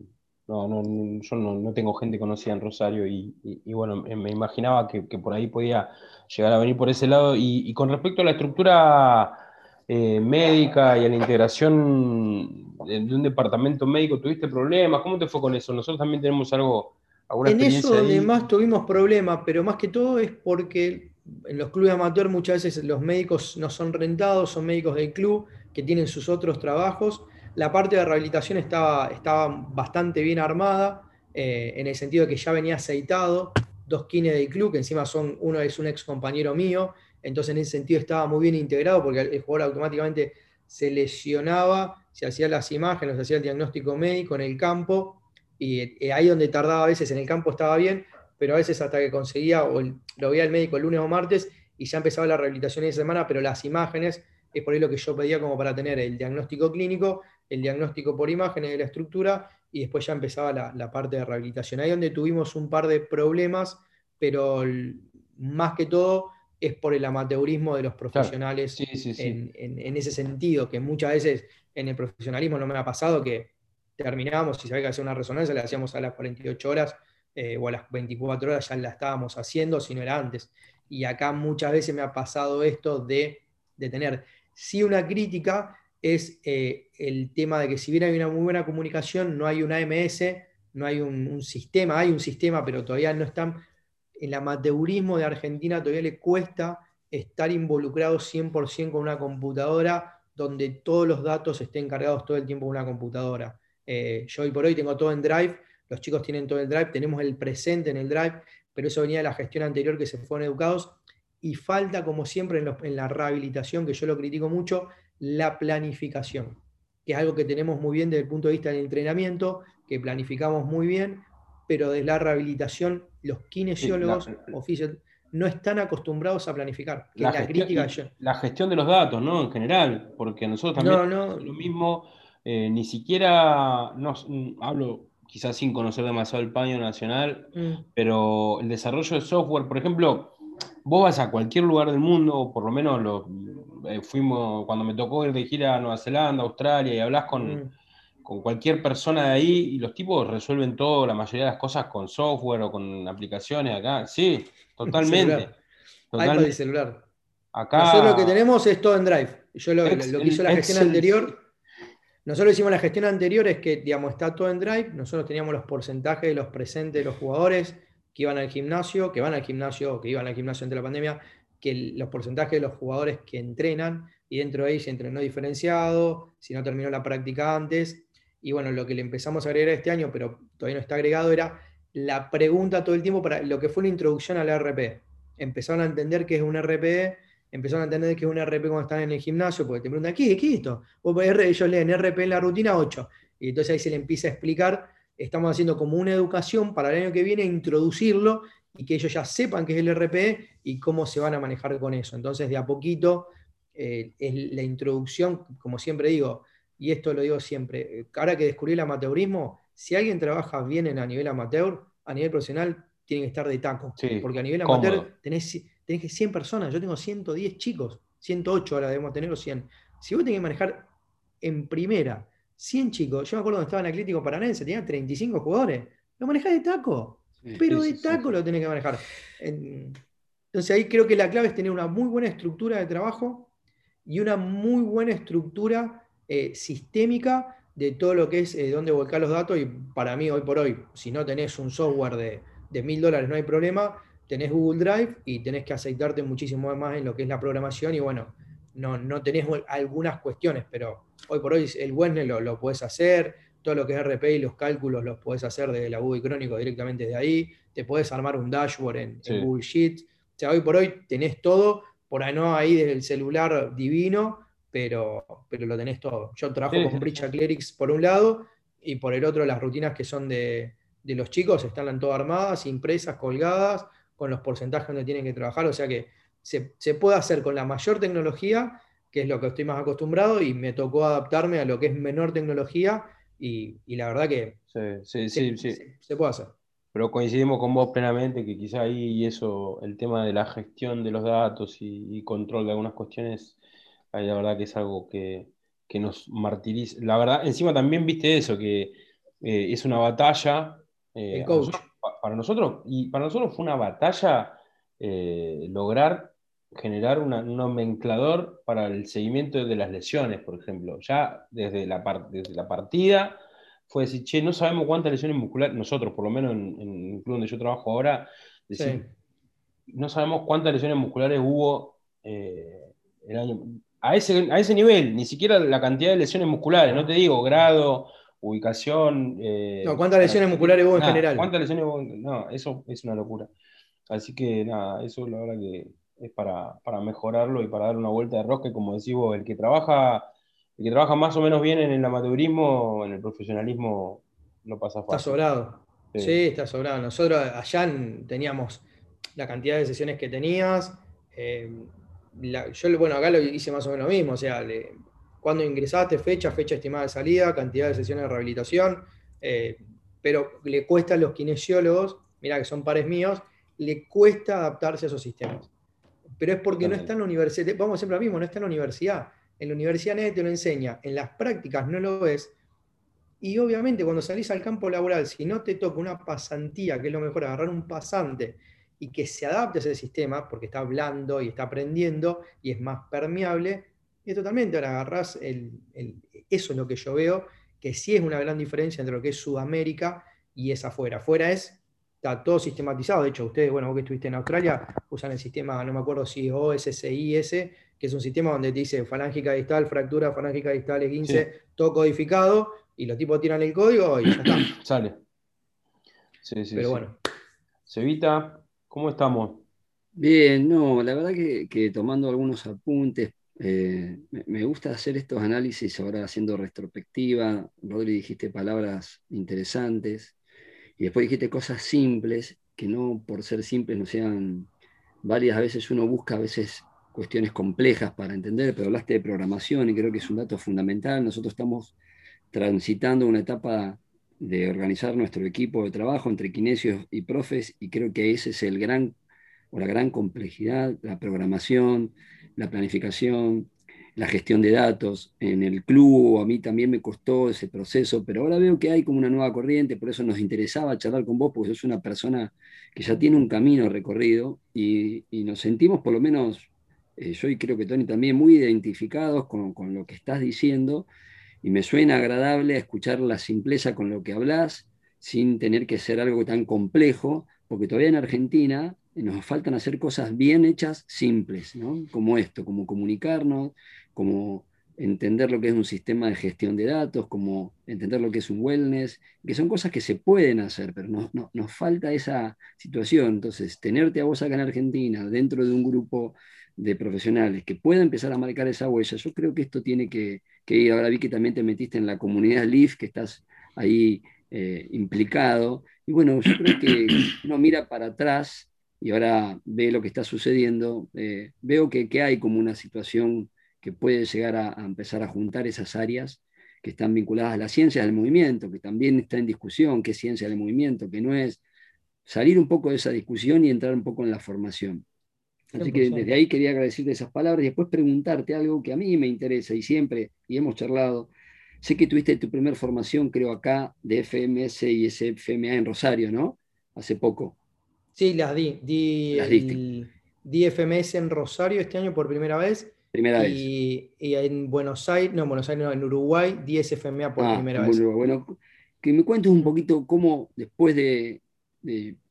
no, no, yo no, tengo gente conocida en Rosario y, bueno, me imaginaba que, por ahí podía llegar a venir por ese lado. Y, con respecto a la estructura eh, médica y a la integración de, un departamento médico, ¿tuviste problemas? ¿Cómo te fue con eso? Nosotros también tenemos algo, alguna En eso además tuvimos problemas, pero más que todo es porque en los clubes amateur muchas veces los médicos no son rentados, son médicos del club que tienen sus otros trabajos la parte de rehabilitación estaba, estaba bastante bien armada, eh, en el sentido de que ya venía aceitado, dos kines del club, que encima son, uno es un ex compañero mío, entonces en ese sentido estaba muy bien integrado porque el jugador automáticamente se lesionaba, se hacía las imágenes, se hacía el diagnóstico médico en el campo, y eh, ahí donde tardaba a veces en el campo estaba bien, pero a veces hasta que conseguía, o lo veía el médico el lunes o martes, y ya empezaba la rehabilitación esa semana, pero las imágenes es por ahí lo que yo pedía como para tener el diagnóstico clínico el diagnóstico por imágenes de la estructura y después ya empezaba la, parte de rehabilitación. Ahí donde tuvimos un par de problemas, pero más que todo es por el amateurismo de los profesionales En, ese sentido, que muchas veces en el profesionalismo no me ha pasado que terminábamos, si se había que hacer una resonancia, la hacíamos a las 48 horas eh, o a las 24 horas ya la estábamos haciendo, si no era antes. Y acá muchas veces me ha pasado esto de, de tener sí una crítica, es eh, el tema de que si bien hay una muy buena comunicación, no hay un AMS, no hay un, sistema, hay un sistema, pero todavía no están, el amateurismo de Argentina todavía le cuesta estar involucrado 100% con una computadora donde todos los datos estén cargados todo el tiempo en una computadora. Eh, yo hoy por hoy tengo todo en Drive, los chicos tienen todo el Drive, tenemos el presente en el Drive, pero eso venía de la gestión anterior que se fueron educados y falta, como siempre, en la rehabilitación, que yo lo critico mucho, la planificación, que es algo que tenemos muy bien desde el punto de vista del entrenamiento, que planificamos muy bien, pero de la rehabilitación, los kinesiólogos, no están acostumbrados a planificar. la, gestión, la gestión de los datos, ¿no? En general, porque nosotros también no, lo mismo, eh, ni siquiera mm, hablo quizás sin conocer demasiado el paño nacional, mm. pero el desarrollo de software, por ejemplo, vos vas a cualquier lugar del mundo, o por lo menos los, eh, fuimos, cuando me tocó ir de gira a Nueva Zelanda, Australia, y hablas con, mm. con, cualquier persona de ahí, y los tipos resuelven todo, la mayoría de las cosas con software o con aplicaciones acá. Sí, totalmente. totalmente. celular. Acá... Nosotros lo que tenemos es todo en Drive. Yo lo, lo que hizo la gestión anterior, nosotros hicimos la gestión anterior, es que digamos, está todo en Drive, nosotros teníamos los porcentajes de los presentes de los jugadores, que iban al gimnasio, que van al gimnasio, que iban al gimnasio ante la pandemia, que los porcentajes de los jugadores que entrenan, y dentro de ahí se entrenó diferenciado, si no terminó la práctica antes. Y bueno, lo que le empezamos a agregar este año, pero todavía no está agregado, era la pregunta todo el tiempo para lo que fue una introducción al RP. Empezaron a entender qué es un RP, empezaron a entender que es un RP cuando están en el gimnasio, porque te preguntan, ¿qué, qué es esto? ellos leen RP en la rutina 8, y entonces ahí se le empieza a explicar, estamos haciendo como una educación para el año que viene, introducirlo y que ellos ya sepan qué es el RP y cómo se van a manejar con eso. Entonces, de a poquito, eh, es la introducción, como siempre digo, y esto lo digo siempre, eh, ahora que descubrí el amateurismo, si alguien trabaja bien en a nivel amateur, a nivel profesional, tiene que estar de taco. porque a nivel amateur tenés, tenés 100 personas, yo tengo 110 chicos, 108 ahora debemos tener 100. Si vos tenés que manejar en primera 100 chicos, yo me acuerdo cuando estaba en Atlético Paranense, tenía 35 jugadores, lo manejás de taco, pero de taco lo tenés que manejar. Entonces ahí creo que la clave es tener una muy buena estructura de trabajo y una muy buena estructura eh, sistémica de todo lo que es eh, dónde volcar los datos. Y para mí, hoy por hoy, si no tenés un software de mil dólares, no hay problema. Tenés Google Drive y tenés que aceitarte muchísimo más en lo que es la programación. Y bueno, no, no tenés algunas cuestiones, pero hoy por hoy el Webnet lo, lo puedes hacer. Todo lo que es RP y los cálculos los puedes hacer desde la Google Crónico directamente de ahí. Te puedes armar un dashboard en, Google Sheets. O sea, hoy por hoy tenés todo, por ahí no ahí desde el celular divino, pero, pero lo tenés todo. Yo trabajo con Bridge Clerics por un lado y por el otro las rutinas que son de, los chicos están todas armadas, impresas, colgadas, con los porcentajes donde tienen que trabajar. O sea que se, puede hacer con la mayor tecnología, que es lo que estoy más acostumbrado, y me tocó adaptarme a lo que es menor tecnología, y, la verdad que sí, sí, sí, se, puede hacer. Pero coincidimos con vos plenamente que quizá ahí eso, el tema de la gestión de los datos y control de algunas cuestiones la verdad que es algo que, nos martiriza. La verdad, encima también viste eso, que eh, es una batalla. Eh, para nosotros, y para nosotros fue una batalla eh, lograr generar un nomenclador para el seguimiento de las lesiones, por ejemplo. Ya desde la, desde la partida fue decir, che, no sabemos cuántas lesiones musculares, nosotros, por lo menos en, el club donde yo trabajo ahora, decir, no sabemos cuántas lesiones musculares hubo el año, a ese, a ese nivel, ni siquiera la cantidad de lesiones musculares, no te digo grado, ubicación. Eh, no, ¿cuántas lesiones musculares hubo en general? ¿Cuántas lesiones hubo? No, eso es una locura. Así que nada, eso la verdad que es para, mejorarlo y para dar una vuelta de rosca, como decís vos, el que trabaja, el que trabaja más o menos bien en el amateurismo, en el profesionalismo, no pasa fácil. Está sobrado. Sí. está sobrado. Nosotros allá teníamos la cantidad de sesiones que tenías. Eh, yo, bueno, acá lo hice más o menos lo mismo, o sea, cuando ingresaste, fecha, fecha estimada de salida, cantidad de sesiones de rehabilitación, eh, pero le cuesta a los kinesiólogos, mira que son pares míos, le cuesta adaptarse a esos sistemas. Pero es porque no está en la universidad, vamos siempre lo mismo, no está en la universidad. En la universidad nadie te lo enseña, en las prácticas no lo ves. Y obviamente cuando salís al campo laboral, si no te toca una pasantía, que es lo mejor, agarrar un pasante y que se adapte a ese sistema, porque está hablando y está aprendiendo y es más permeable, y totalmente, ahora agarrás el, eso es lo que yo veo, que sí es una gran diferencia entre lo que es Sudamérica y es afuera. Afuera es, está todo sistematizado, de hecho ustedes, bueno, vos que estuviste en Australia, usan el sistema, no me acuerdo si es OSSIS, que es un sistema donde te dice falángica distal, fractura, falángica distal, 15, todo codificado, y los tipos tiran el código y ya está. Sale. Sí, sí, Pero bueno. Se evita ¿Cómo estamos? Bien, no, la verdad que, tomando algunos apuntes, eh, me, gusta hacer estos análisis ahora haciendo retrospectiva. Rodri, dijiste palabras interesantes y después dijiste cosas simples que no por ser simples no sean varias. A veces uno busca a veces cuestiones complejas para entender, pero hablaste de programación y creo que es un dato fundamental. Nosotros estamos transitando una etapa de organizar nuestro equipo de trabajo entre kinesios y profes y creo que ese es el gran o la gran complejidad, la programación, la planificación, la gestión de datos. En el club a mí también me costó ese proceso, pero ahora veo que hay como una nueva corriente, por eso nos interesaba charlar con vos, porque sos una persona que ya tiene un camino recorrido y, nos sentimos por lo menos, eh, yo y creo que Tony también, muy identificados con, con lo que estás diciendo y me suena agradable escuchar la simpleza con lo que hablas, sin tener que ser algo tan complejo, porque todavía en Argentina nos faltan hacer cosas bien hechas, simples, ¿no? como esto, como comunicarnos, como entender lo que es un sistema de gestión de datos, como entender lo que es un wellness, que son cosas que se pueden hacer, pero no, nos falta esa situación. Entonces, tenerte a vos acá en Argentina, dentro de un grupo de profesionales que pueda empezar a marcar esa huella, yo creo que esto tiene que, ir. Ahora vi que también te metiste en la comunidad LIF, que estás ahí eh, implicado. Y bueno, yo creo que uno mira para atrás y ahora ve lo que está sucediendo, eh, veo que, que hay como una situación que puede llegar a, empezar a juntar esas áreas que están vinculadas a la ciencia del movimiento, que también está en discusión qué es ciencia del movimiento, que no es salir un poco de esa discusión y entrar un poco en la formación. Así que desde ahí quería agradecerte esas palabras y después preguntarte algo que a mí me interesa y siempre, y hemos charlado. Sé que tuviste tu primera formación, creo, acá de FMS y SFMA en Rosario, ¿no? Hace poco. Sí, las di. Di, di FMS en Rosario este año por primera vez Primera y, vez. Y en Buenos Aires, no, Buenos Aires, no, en Uruguay, 10 FMA por ah, primera vez. Bueno, que me cuentes un poquito cómo después de,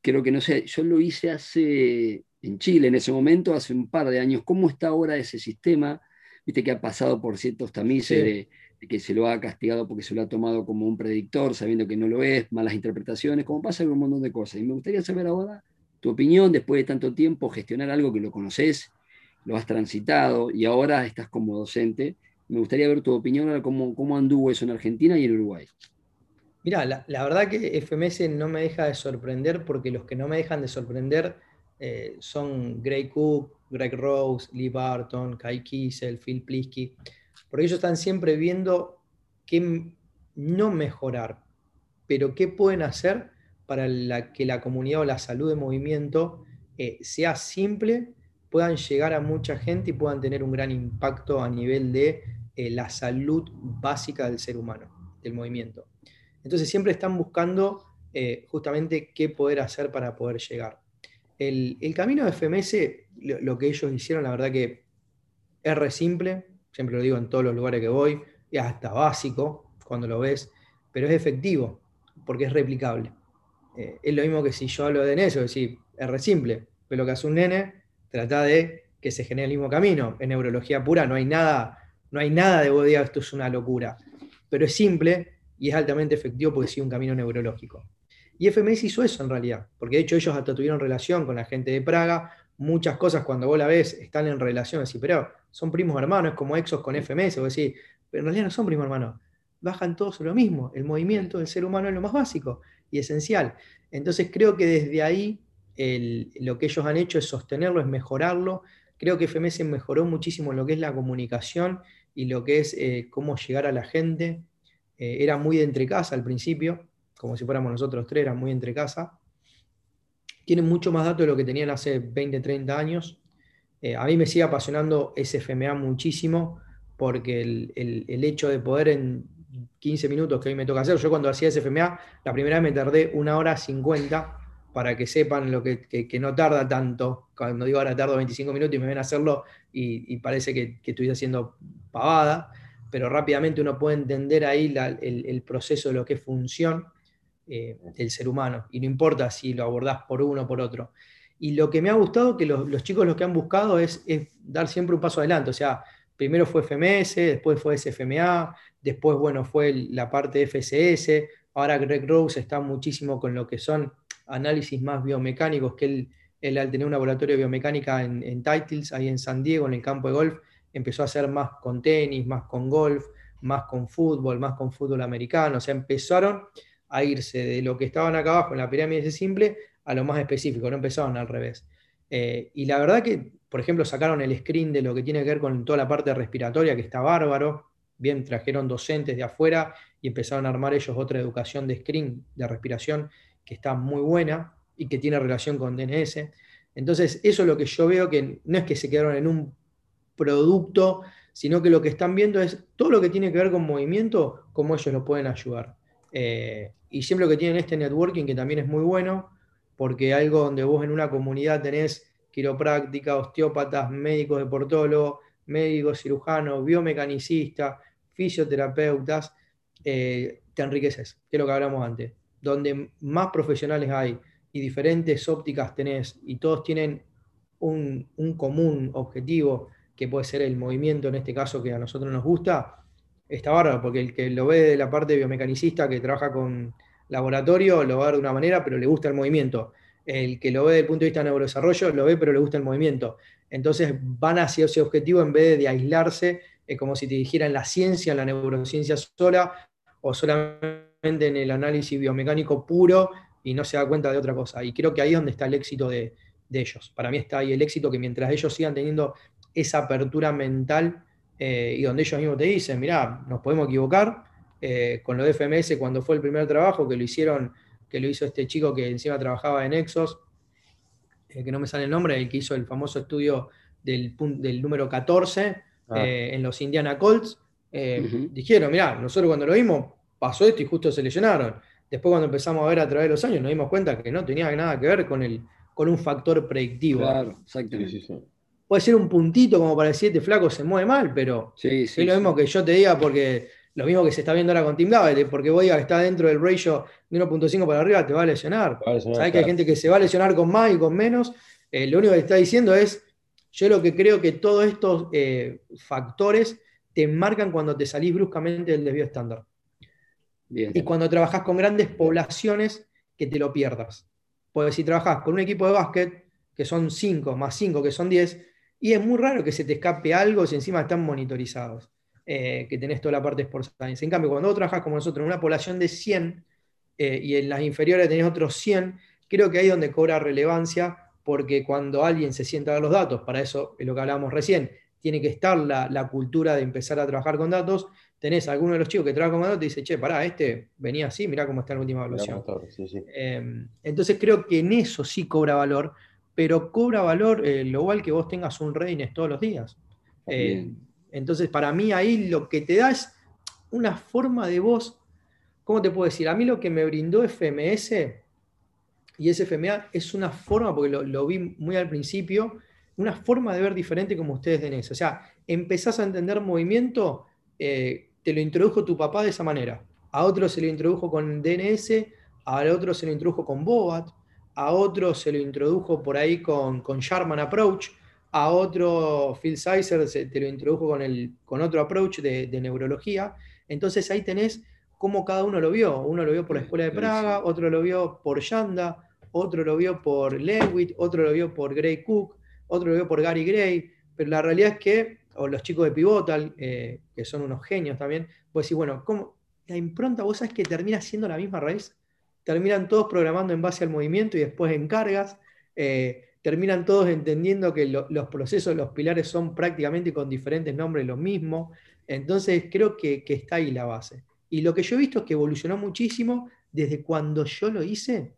creo que no sé, yo lo hice hace, en Chile en ese momento, hace un par de años, ¿cómo está ahora ese sistema? Viste que ha pasado por ciertos tamices de, que se lo ha castigado porque se lo ha tomado como un predictor, sabiendo que no lo es, malas interpretaciones, como pasa con un montón de cosas. Y me gustaría saber ahora tu opinión después de tanto tiempo, gestionar algo que lo conoces lo has transitado y ahora estás como docente. Me gustaría ver tu opinión de cómo, cómo anduvo eso en Argentina y en Uruguay. Mira, la, verdad que FMS no me deja de sorprender porque los que no me dejan de sorprender eh, son Greg Cook, Greg Rose, Lee Barton, Kai Kiesel, Phil Plisky, porque ellos están siempre viendo qué no mejorar, pero qué pueden hacer para que la comunidad o la salud de movimiento eh, sea simple puedan llegar a mucha gente y puedan tener un gran impacto a nivel de eh, la salud básica del ser humano, del movimiento. Entonces siempre están buscando eh, justamente qué poder hacer para poder llegar. El, camino de FMS, lo, que ellos hicieron, la verdad que es re simple, siempre lo digo en todos los lugares que voy, es hasta básico cuando lo ves, pero es efectivo porque es replicable. Eh, es lo mismo que si yo hablo de eso, es decir, es re simple, pero lo que hace un nene trata de que se genere el mismo camino. En neurología pura no hay nada, no hay nada de vos esto es una locura, pero es simple y es altamente efectivo porque sigue un camino neurológico. Y FMS hizo eso en realidad, porque de hecho ellos hasta tuvieron relación con la gente de Praga, muchas cosas cuando vos la ves están en relación, así, pero son primos hermanos, es como Exos con FMS, vos decís, pero en realidad no son primos hermanos, bajan todos lo mismo, el movimiento del ser humano es lo más básico y esencial. Entonces creo que desde ahí lo que ellos han hecho es sostenerlo, es mejorarlo. Creo que FMS mejoró muchísimo lo que es la comunicación y lo que es eh, cómo llegar a la gente. Eh, era muy de entre casa al principio, como si fuéramos nosotros tres, era muy entre casa. Tienen mucho más datos de lo que tenían hace 20, 30 años. Eh, a mí me sigue apasionando SFMA muchísimo porque el, el, hecho de poder en 15 minutos que hoy me toca hacer, yo cuando hacía SFMA, la primera vez me tardé una hora 50 para que sepan lo que, no tarda tanto. Cuando digo ahora tardo 25 minutos y me ven a hacerlo y, parece que, estoy haciendo pavada, pero rápidamente uno puede entender ahí el, proceso de lo que es función eh, del ser humano. Y no importa si lo abordás por uno o por otro. Y lo que me ha gustado, que los, chicos lo que han buscado es, dar siempre un paso adelante. O sea, primero fue FMS, después fue SFMA, después, bueno, fue la parte de FCS, ahora Greg Rose está muchísimo con lo que son análisis más biomecánicos, que él, al tener un laboratorio de biomecánica en, Titles, ahí en San Diego, en el campo de golf, empezó a hacer más con tenis, más con golf, más con fútbol, más con fútbol americano. O sea, empezaron a irse de lo que estaban acá abajo en la pirámide de simple a lo más específico, no empezaron al revés. Eh, y la verdad que, por ejemplo, sacaron el screen de lo que tiene que ver con toda la parte respiratoria, que está bárbaro. Bien, trajeron docentes de afuera y empezaron a armar ellos otra educación de screen, de respiración, que está muy buena y que tiene relación con DNS. Entonces, eso es lo que yo veo que no es que se quedaron en un producto, sino que lo que están viendo es todo lo que tiene que ver con movimiento, cómo ellos lo pueden ayudar. Eh, y siempre lo que tienen este networking, que también es muy bueno, porque algo donde vos en una comunidad tenés quiropráctica, osteópatas, médicos deportólogos, médicos cirujanos, biomecanicistas, fisioterapeutas, eh, te enriqueces, que es lo que hablamos antes donde más profesionales hay y diferentes ópticas tenés y todos tienen un, común objetivo, que puede ser el movimiento en este caso que a nosotros nos gusta, está bárbaro, porque el que lo ve de la parte biomecanicista que trabaja con laboratorio lo va a ver de una manera, pero le gusta el movimiento. El que lo ve desde el punto de vista de neurodesarrollo lo ve, pero le gusta el movimiento. Entonces van hacia ese objetivo en vez de aislarse, es como si te dijeran la ciencia, la neurociencia sola, o solamente en el análisis biomecánico puro y no se da cuenta de otra cosa. Y creo que ahí es donde está el éxito de, ellos. Para mí está ahí el éxito que mientras ellos sigan teniendo esa apertura mental eh, y donde ellos mismos te dicen, mirá, nos podemos equivocar, eh, con lo de FMS cuando fue el primer trabajo que lo hicieron, que lo hizo este chico que encima trabajaba en Exos, eh, que no me sale el nombre, el que hizo el famoso estudio del, del número 14 ah. en los Indiana Colts, dijeron, mirá, nosotros cuando lo vimos pasó esto y justo se lesionaron. Después cuando empezamos a ver a través de los años nos dimos cuenta que no tenía nada que ver con, el, con un factor predictivo. Claro, exacto. Puede ser un puntito como para decir este flaco se mueve mal, pero es lo mismo que yo te diga porque lo mismo que se está viendo ahora con Tim David, porque voy a estar dentro del ratio de 1.5 para arriba, te va a lesionar. Sabes que hay gente que se va a lesionar con más y con menos. Eh, lo único que está diciendo es, yo lo que creo que todos estos eh, factores te marcan cuando te salís bruscamente del desvío estándar. Y cuando trabajas con grandes poblaciones, que te lo pierdas. Porque si trabajas con un equipo de básquet, que son 5 más 5, que son 10, y es muy raro que se te escape algo si encima están monitorizados, eh, que tenés toda la parte de Sports Science. En cambio, cuando vos trabajas como nosotros en una población de 100 eh, y en las inferiores tenés otros 100, creo que ahí es donde cobra relevancia, porque cuando alguien se sienta a los datos, para eso es lo que hablábamos recién, tiene que estar la cultura de empezar a trabajar con datos, tenés a alguno de los chicos que trabaja con te dice, che, pará, este venía así, mirá cómo está en la última evaluación. Em, entonces creo que en eso sí cobra valor, pero cobra valor eh, lo igual que vos tengas un readiness todos los días. Eh, entonces, para mí ahí lo que te da es una forma de vos, ¿cómo te puedo decir? A mí lo que me brindó FMS y SFMA es una forma, porque lo, vi muy al principio, una forma de ver diferente como ustedes en eso. O sea, empezás a entender movimiento eh, te lo introdujo tu papá de esa manera. A otro se lo introdujo con DNS, a otro se lo introdujo con Bobat, a otro se lo introdujo por ahí con, con Sharman Approach, a otro Phil Sizer te lo introdujo con, el, con otro approach de, neurología. Entonces ahí tenés cómo cada uno lo vio. Uno lo vio por la Escuela de Praga, otro lo vio por Yanda, otro lo vio por Lewitt, otro lo vio por Gray Cook, otro lo vio por Gary Gray. Pero la realidad es que o los chicos de Pivotal, eh, que son unos genios también, vos decís, bueno, ¿cómo? la impronta, vos sabés que termina siendo la misma raíz. Terminan todos programando en base al movimiento y después en cargas. Eh, terminan todos entendiendo que los procesos, los pilares son prácticamente con diferentes nombres lo mismo. Entonces creo que, está ahí la base. Y lo que yo he visto es que evolucionó muchísimo desde cuando yo lo hice,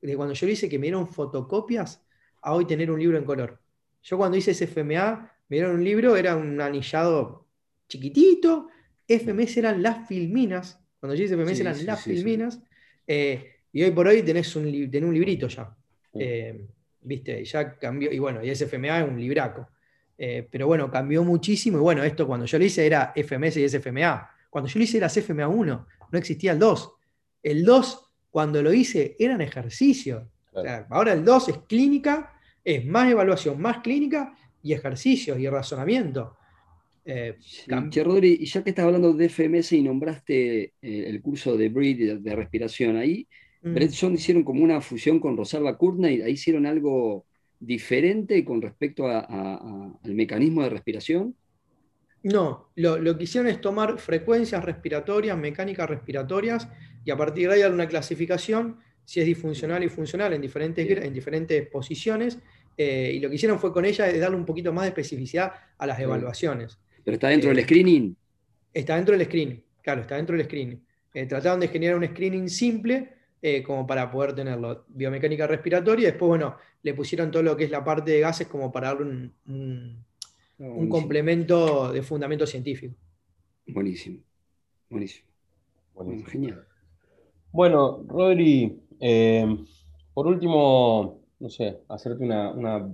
desde cuando yo lo hice que me dieron fotocopias, a hoy tener un libro en color. Yo cuando hice ese FMA, me dieron un libro, era un anillado chiquitito, FMS eran las filminas, cuando yo hice FMS eran las filminas, eh, y hoy por hoy tenés un, un librito ya. Eh, ¿Viste? Ya cambió, y bueno, y ese FMA es un libraco. Eh, pero bueno, cambió muchísimo, y bueno, esto cuando yo lo hice era FMS y SFMA. Cuando yo lo hice era CFMA 1, no existía el 2. El 2, cuando lo hice, eran ejercicios. ahora el 2 es clínica, es más evaluación, más clínica, y ejercicios y razonamiento. Eh, Rodri, y ya que estás hablando de FMS y nombraste eh, el curso de Breed de, respiración, ahí mm. hicieron como una fusión con Rosalba Courtney, ahí hicieron algo diferente con respecto al mecanismo de respiración. No, lo, que hicieron es tomar frecuencias respiratorias, mecánicas respiratorias, y a partir de ahí dar una clasificación, si es disfuncional y funcional en diferentes, en diferentes posiciones, eh, y lo que hicieron fue con ella darle un poquito más de especificidad a las evaluaciones. ¿Pero está dentro del eh, screening? Está dentro del screening, claro, está dentro del screening. Eh, trataron de generar un screening simple como para poder tenerlo. Biomecánica respiratoria, y después, bueno, le pusieron todo lo que es la parte de gases como para darle un, ah, complemento de fundamento científico. Buenísimo, buenísimo. Genial. Bueno, Rodri, por último, no sé, hacerte una,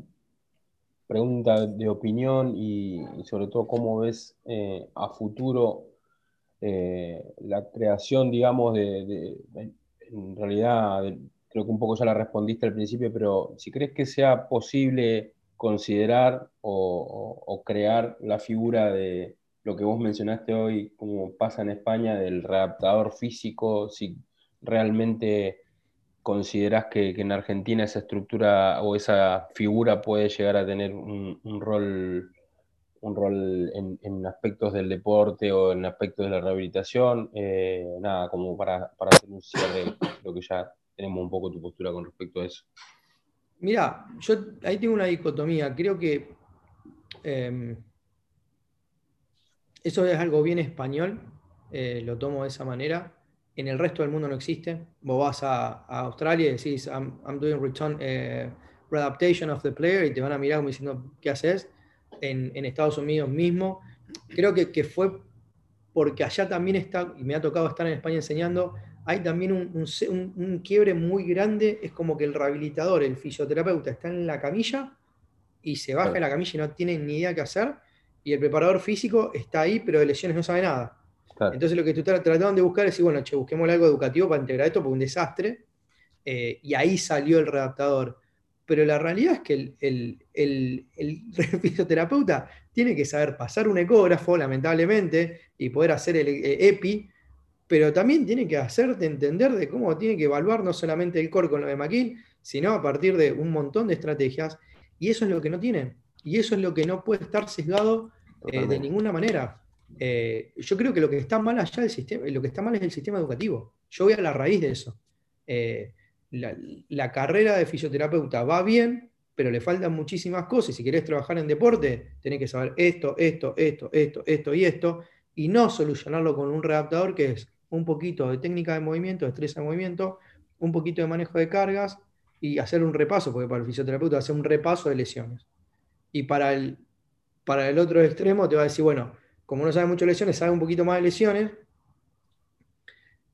pregunta de opinión y, sobre todo cómo ves eh, a futuro eh, la creación, digamos, de, en realidad creo que un poco ya la respondiste al principio, pero si crees que sea posible considerar o, crear la figura de lo que vos mencionaste hoy, como pasa en España, del readaptador físico, si realmente considerás que, en Argentina esa estructura o esa figura puede llegar a tener un, rol un rol en, aspectos del deporte o en aspectos de la rehabilitación. Eh, nada, como para, para hacer un cierre, lo que ya tenemos un poco tu postura con respecto a eso. Mira, yo ahí tengo una dicotomía. Creo que em, eso es algo bien español, eh, lo tomo de esa manera. En el resto del mundo no existe. Vos vas a, Australia y decís, I'm, doing return eh, readaptation of the player y te van a mirar como diciendo, ¿qué haces? En, Estados Unidos mismo. Creo que, que, fue porque allá también está, y me ha tocado estar en España enseñando, hay también un, quiebre muy grande, es como que el rehabilitador, el fisioterapeuta está en la camilla y se baja de la camilla y no tiene ni idea qué hacer, y el preparador físico está ahí, pero de lesiones no sabe nada. Entonces lo que tú trataron de buscar es decir, bueno, che, busquemos algo educativo para integrar esto, porque un desastre, eh, y ahí salió el redactador. Pero la realidad es que el, el, fisioterapeuta tiene que saber pasar un ecógrafo, lamentablemente, y poder hacer el eh, EPI, pero también tiene que hacerte entender de cómo tiene que evaluar no solamente el core con lo de McKill, sino a partir de un montón de estrategias, y eso es lo que no tiene, y eso es lo que no puede estar sesgado eh, de ninguna manera. Eh, yo creo que lo que está mal allá del sistema, lo que está mal es el sistema educativo. Yo voy a la raíz de eso. Eh, la, carrera de fisioterapeuta va bien, pero le faltan muchísimas cosas. Si querés trabajar en deporte, tenés que saber esto, esto, esto, esto, esto y esto, y no solucionarlo con un readaptador que es un poquito de técnica de movimiento, de estrés de movimiento, un poquito de manejo de cargas y hacer un repaso, porque para el fisioterapeuta hacer un repaso de lesiones. Y para el, para el otro extremo te va a decir, bueno, como no sabe mucho de lesiones, sabe un poquito más de lesiones.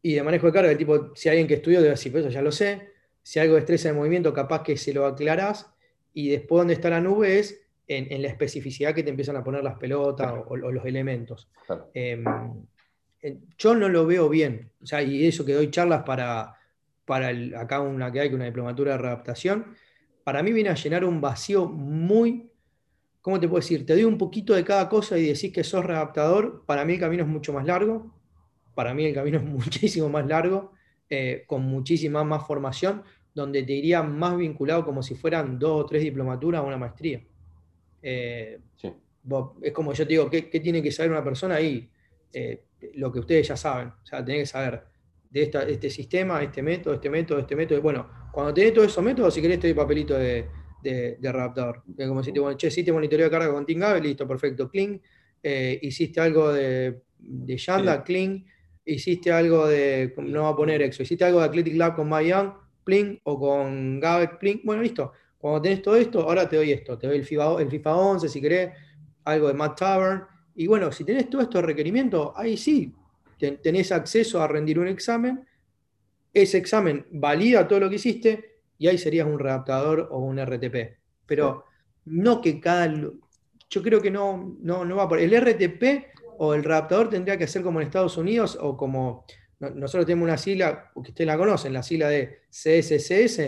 Y de manejo de carga, el tipo, si alguien que estudió, te va a decir, pues eso ya lo sé. Si algo de estrés de movimiento, capaz que se lo aclarás. Y después donde está la nube es en, la especificidad que te empiezan a poner las pelotas o, los elementos. Em, yo no lo veo bien. O sea, y eso que doy charlas para, para acá una que hay, que una diplomatura de readaptación, para mí viene a llenar un vacío muy, ¿cómo te puedo decir? Te doy un poquito de cada cosa y decís que sos readaptador, para mí el camino es mucho más largo, para mí el camino es muchísimo más largo, eh, con muchísima más formación, donde te iría más vinculado como si fueran dos o tres diplomaturas a una maestría. Eh, es como yo te digo, ¿qué, tiene que saber una persona ahí? Eh, lo que ustedes ya saben. O sea, tenés que saber de este sistema, este método, este método, este método. Bueno, cuando tenés todos esos métodos, si querés, te doy papelito de, de, de Como si te, bueno, che, hiciste monitoreo de carga con Tingabe, listo, perfecto, clean. Eh, hiciste algo de, de Yanda, clean. Hiciste algo de, no va a poner EXO, hiciste algo de Athletic Lab con Mayan, clean, o con Gabe, clean. Bueno, listo. Cuando tenés todo esto, ahora te doy esto. Te doy el FIFA, el FIFA 11, si querés, algo de Matt Tavern, y bueno, si tenés todos estos requerimientos, ahí sí, tenés acceso a rendir un examen, ese examen valida todo lo que hiciste y ahí serías un readaptador o un RTP. Pero no que cada... Yo creo que no, no, no va por... El RTP o el readaptador tendría que ser como en Estados Unidos o como... Nosotros tenemos una sigla, que ustedes la conocen, la sigla de CSCS,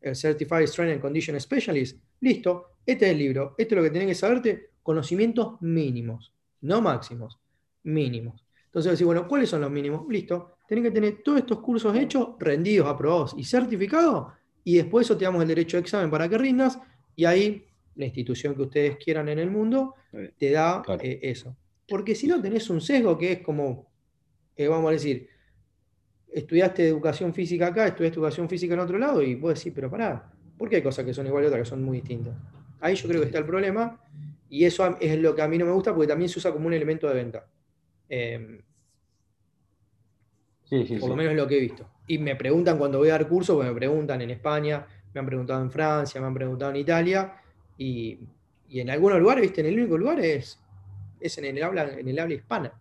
el Certified Strength and Condition Specialist. Listo, este es el libro, esto es lo que tenés que saberte, conocimientos mínimos no máximos, mínimos. Entonces decir, bueno, ¿cuáles son los mínimos? Listo, tienen que tener todos estos cursos hechos, rendidos, aprobados y certificados, y después eso te damos el derecho de examen para que rindas, y ahí la institución que ustedes quieran en el mundo te da eh, eso. Porque si no tenés un sesgo que es como, eh, vamos a decir, estudiaste educación física acá, estudiaste educación física en otro lado, y puedes decir, pero pará, ¿por qué hay cosas que son iguales y otras que son muy distintas? Ahí yo creo que está el problema, y eso es lo que a mí no me gusta porque también se usa como un elemento de venta. Por lo menos es lo que he visto. Y me preguntan cuando voy a dar cursos, porque me preguntan en España, me han preguntado en Francia, me han preguntado en Italia, y, en algunos lugares, ¿viste? En el único lugar es, es en, el habla, en el habla hispana.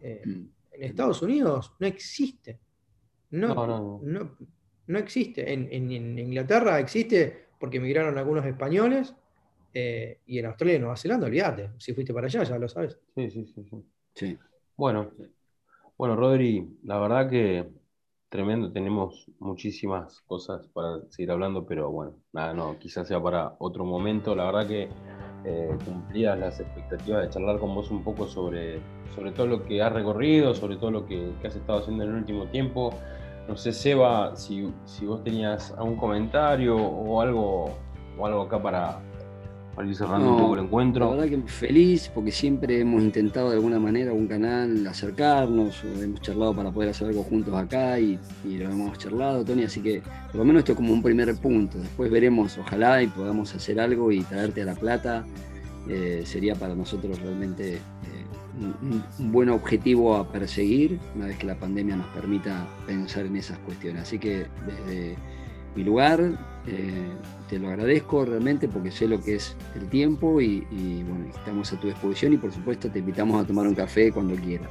Eh, en Estados Unidos no existe. No, no, no. existe. En, en, Inglaterra existe porque emigraron algunos españoles eh, y en Australia y Nueva Zelanda, olvídate. Si fuiste para allá, ya lo sabes. Sí, sí, sí. sí. Bueno, bueno, Rodri, la verdad que Tremendo, tenemos muchísimas cosas para seguir hablando, pero bueno, nada, no, quizás sea para otro momento. La verdad que eh, cumplías las expectativas de charlar con vos un poco sobre, sobre todo lo que has recorrido, sobre todo lo que, has estado haciendo en el último tiempo. No sé, Seba, si, si vos tenías algún comentario o algo, o algo acá para, para ir cerrando un poco el encuentro. La verdad que feliz porque siempre hemos intentado de alguna manera, algún canal, acercarnos, o hemos charlado para poder hacer algo juntos acá y, lo hemos charlado, Tony, así que por lo menos esto es como un primer punto. Después veremos, ojalá y podamos hacer algo y traerte a La Plata. Eh, sería para nosotros realmente eh, un, buen objetivo a perseguir una vez que la pandemia nos permita pensar en esas cuestiones. Así que desde mi lugar. Eh, te lo agradezco realmente porque sé lo que es el tiempo y, bueno, estamos a tu disposición y por supuesto te invitamos a tomar un café cuando quieras.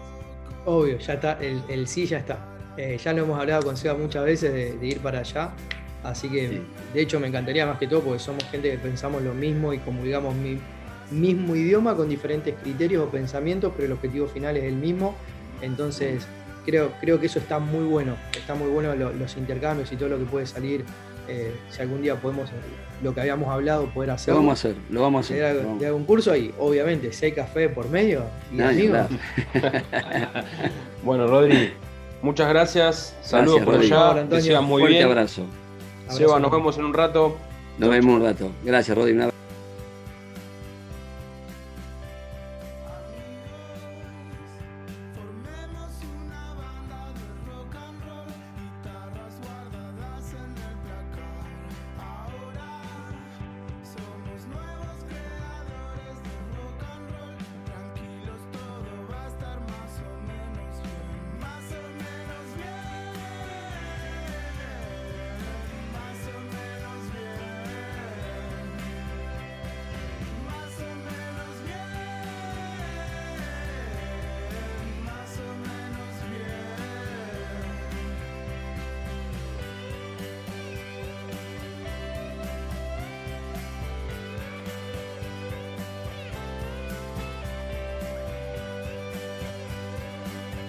Obvio, ya está, el, sí ya está. Eh, ya lo hemos hablado con Seba muchas veces de, ir para allá, así que de hecho me encantaría más que todo porque somos gente que pensamos lo mismo y como digamos mi, mismo idioma con diferentes criterios o pensamientos, pero el objetivo final es el mismo. Entonces creo, creo que eso está muy bueno, está muy bueno los intercambios y todo lo que puede salir eh, si algún día podemos, lo que habíamos hablado, poder hacer Lo vamos a hacer, lo vamos a hacer. De, algún curso y obviamente si hay café por medio y amigos. bueno, Rodri, muchas gracias. Saludos por allá. Te muy bien. abrazo. Seba, nos vemos en un rato. Nos vemos un rato. Gracias, Rodri.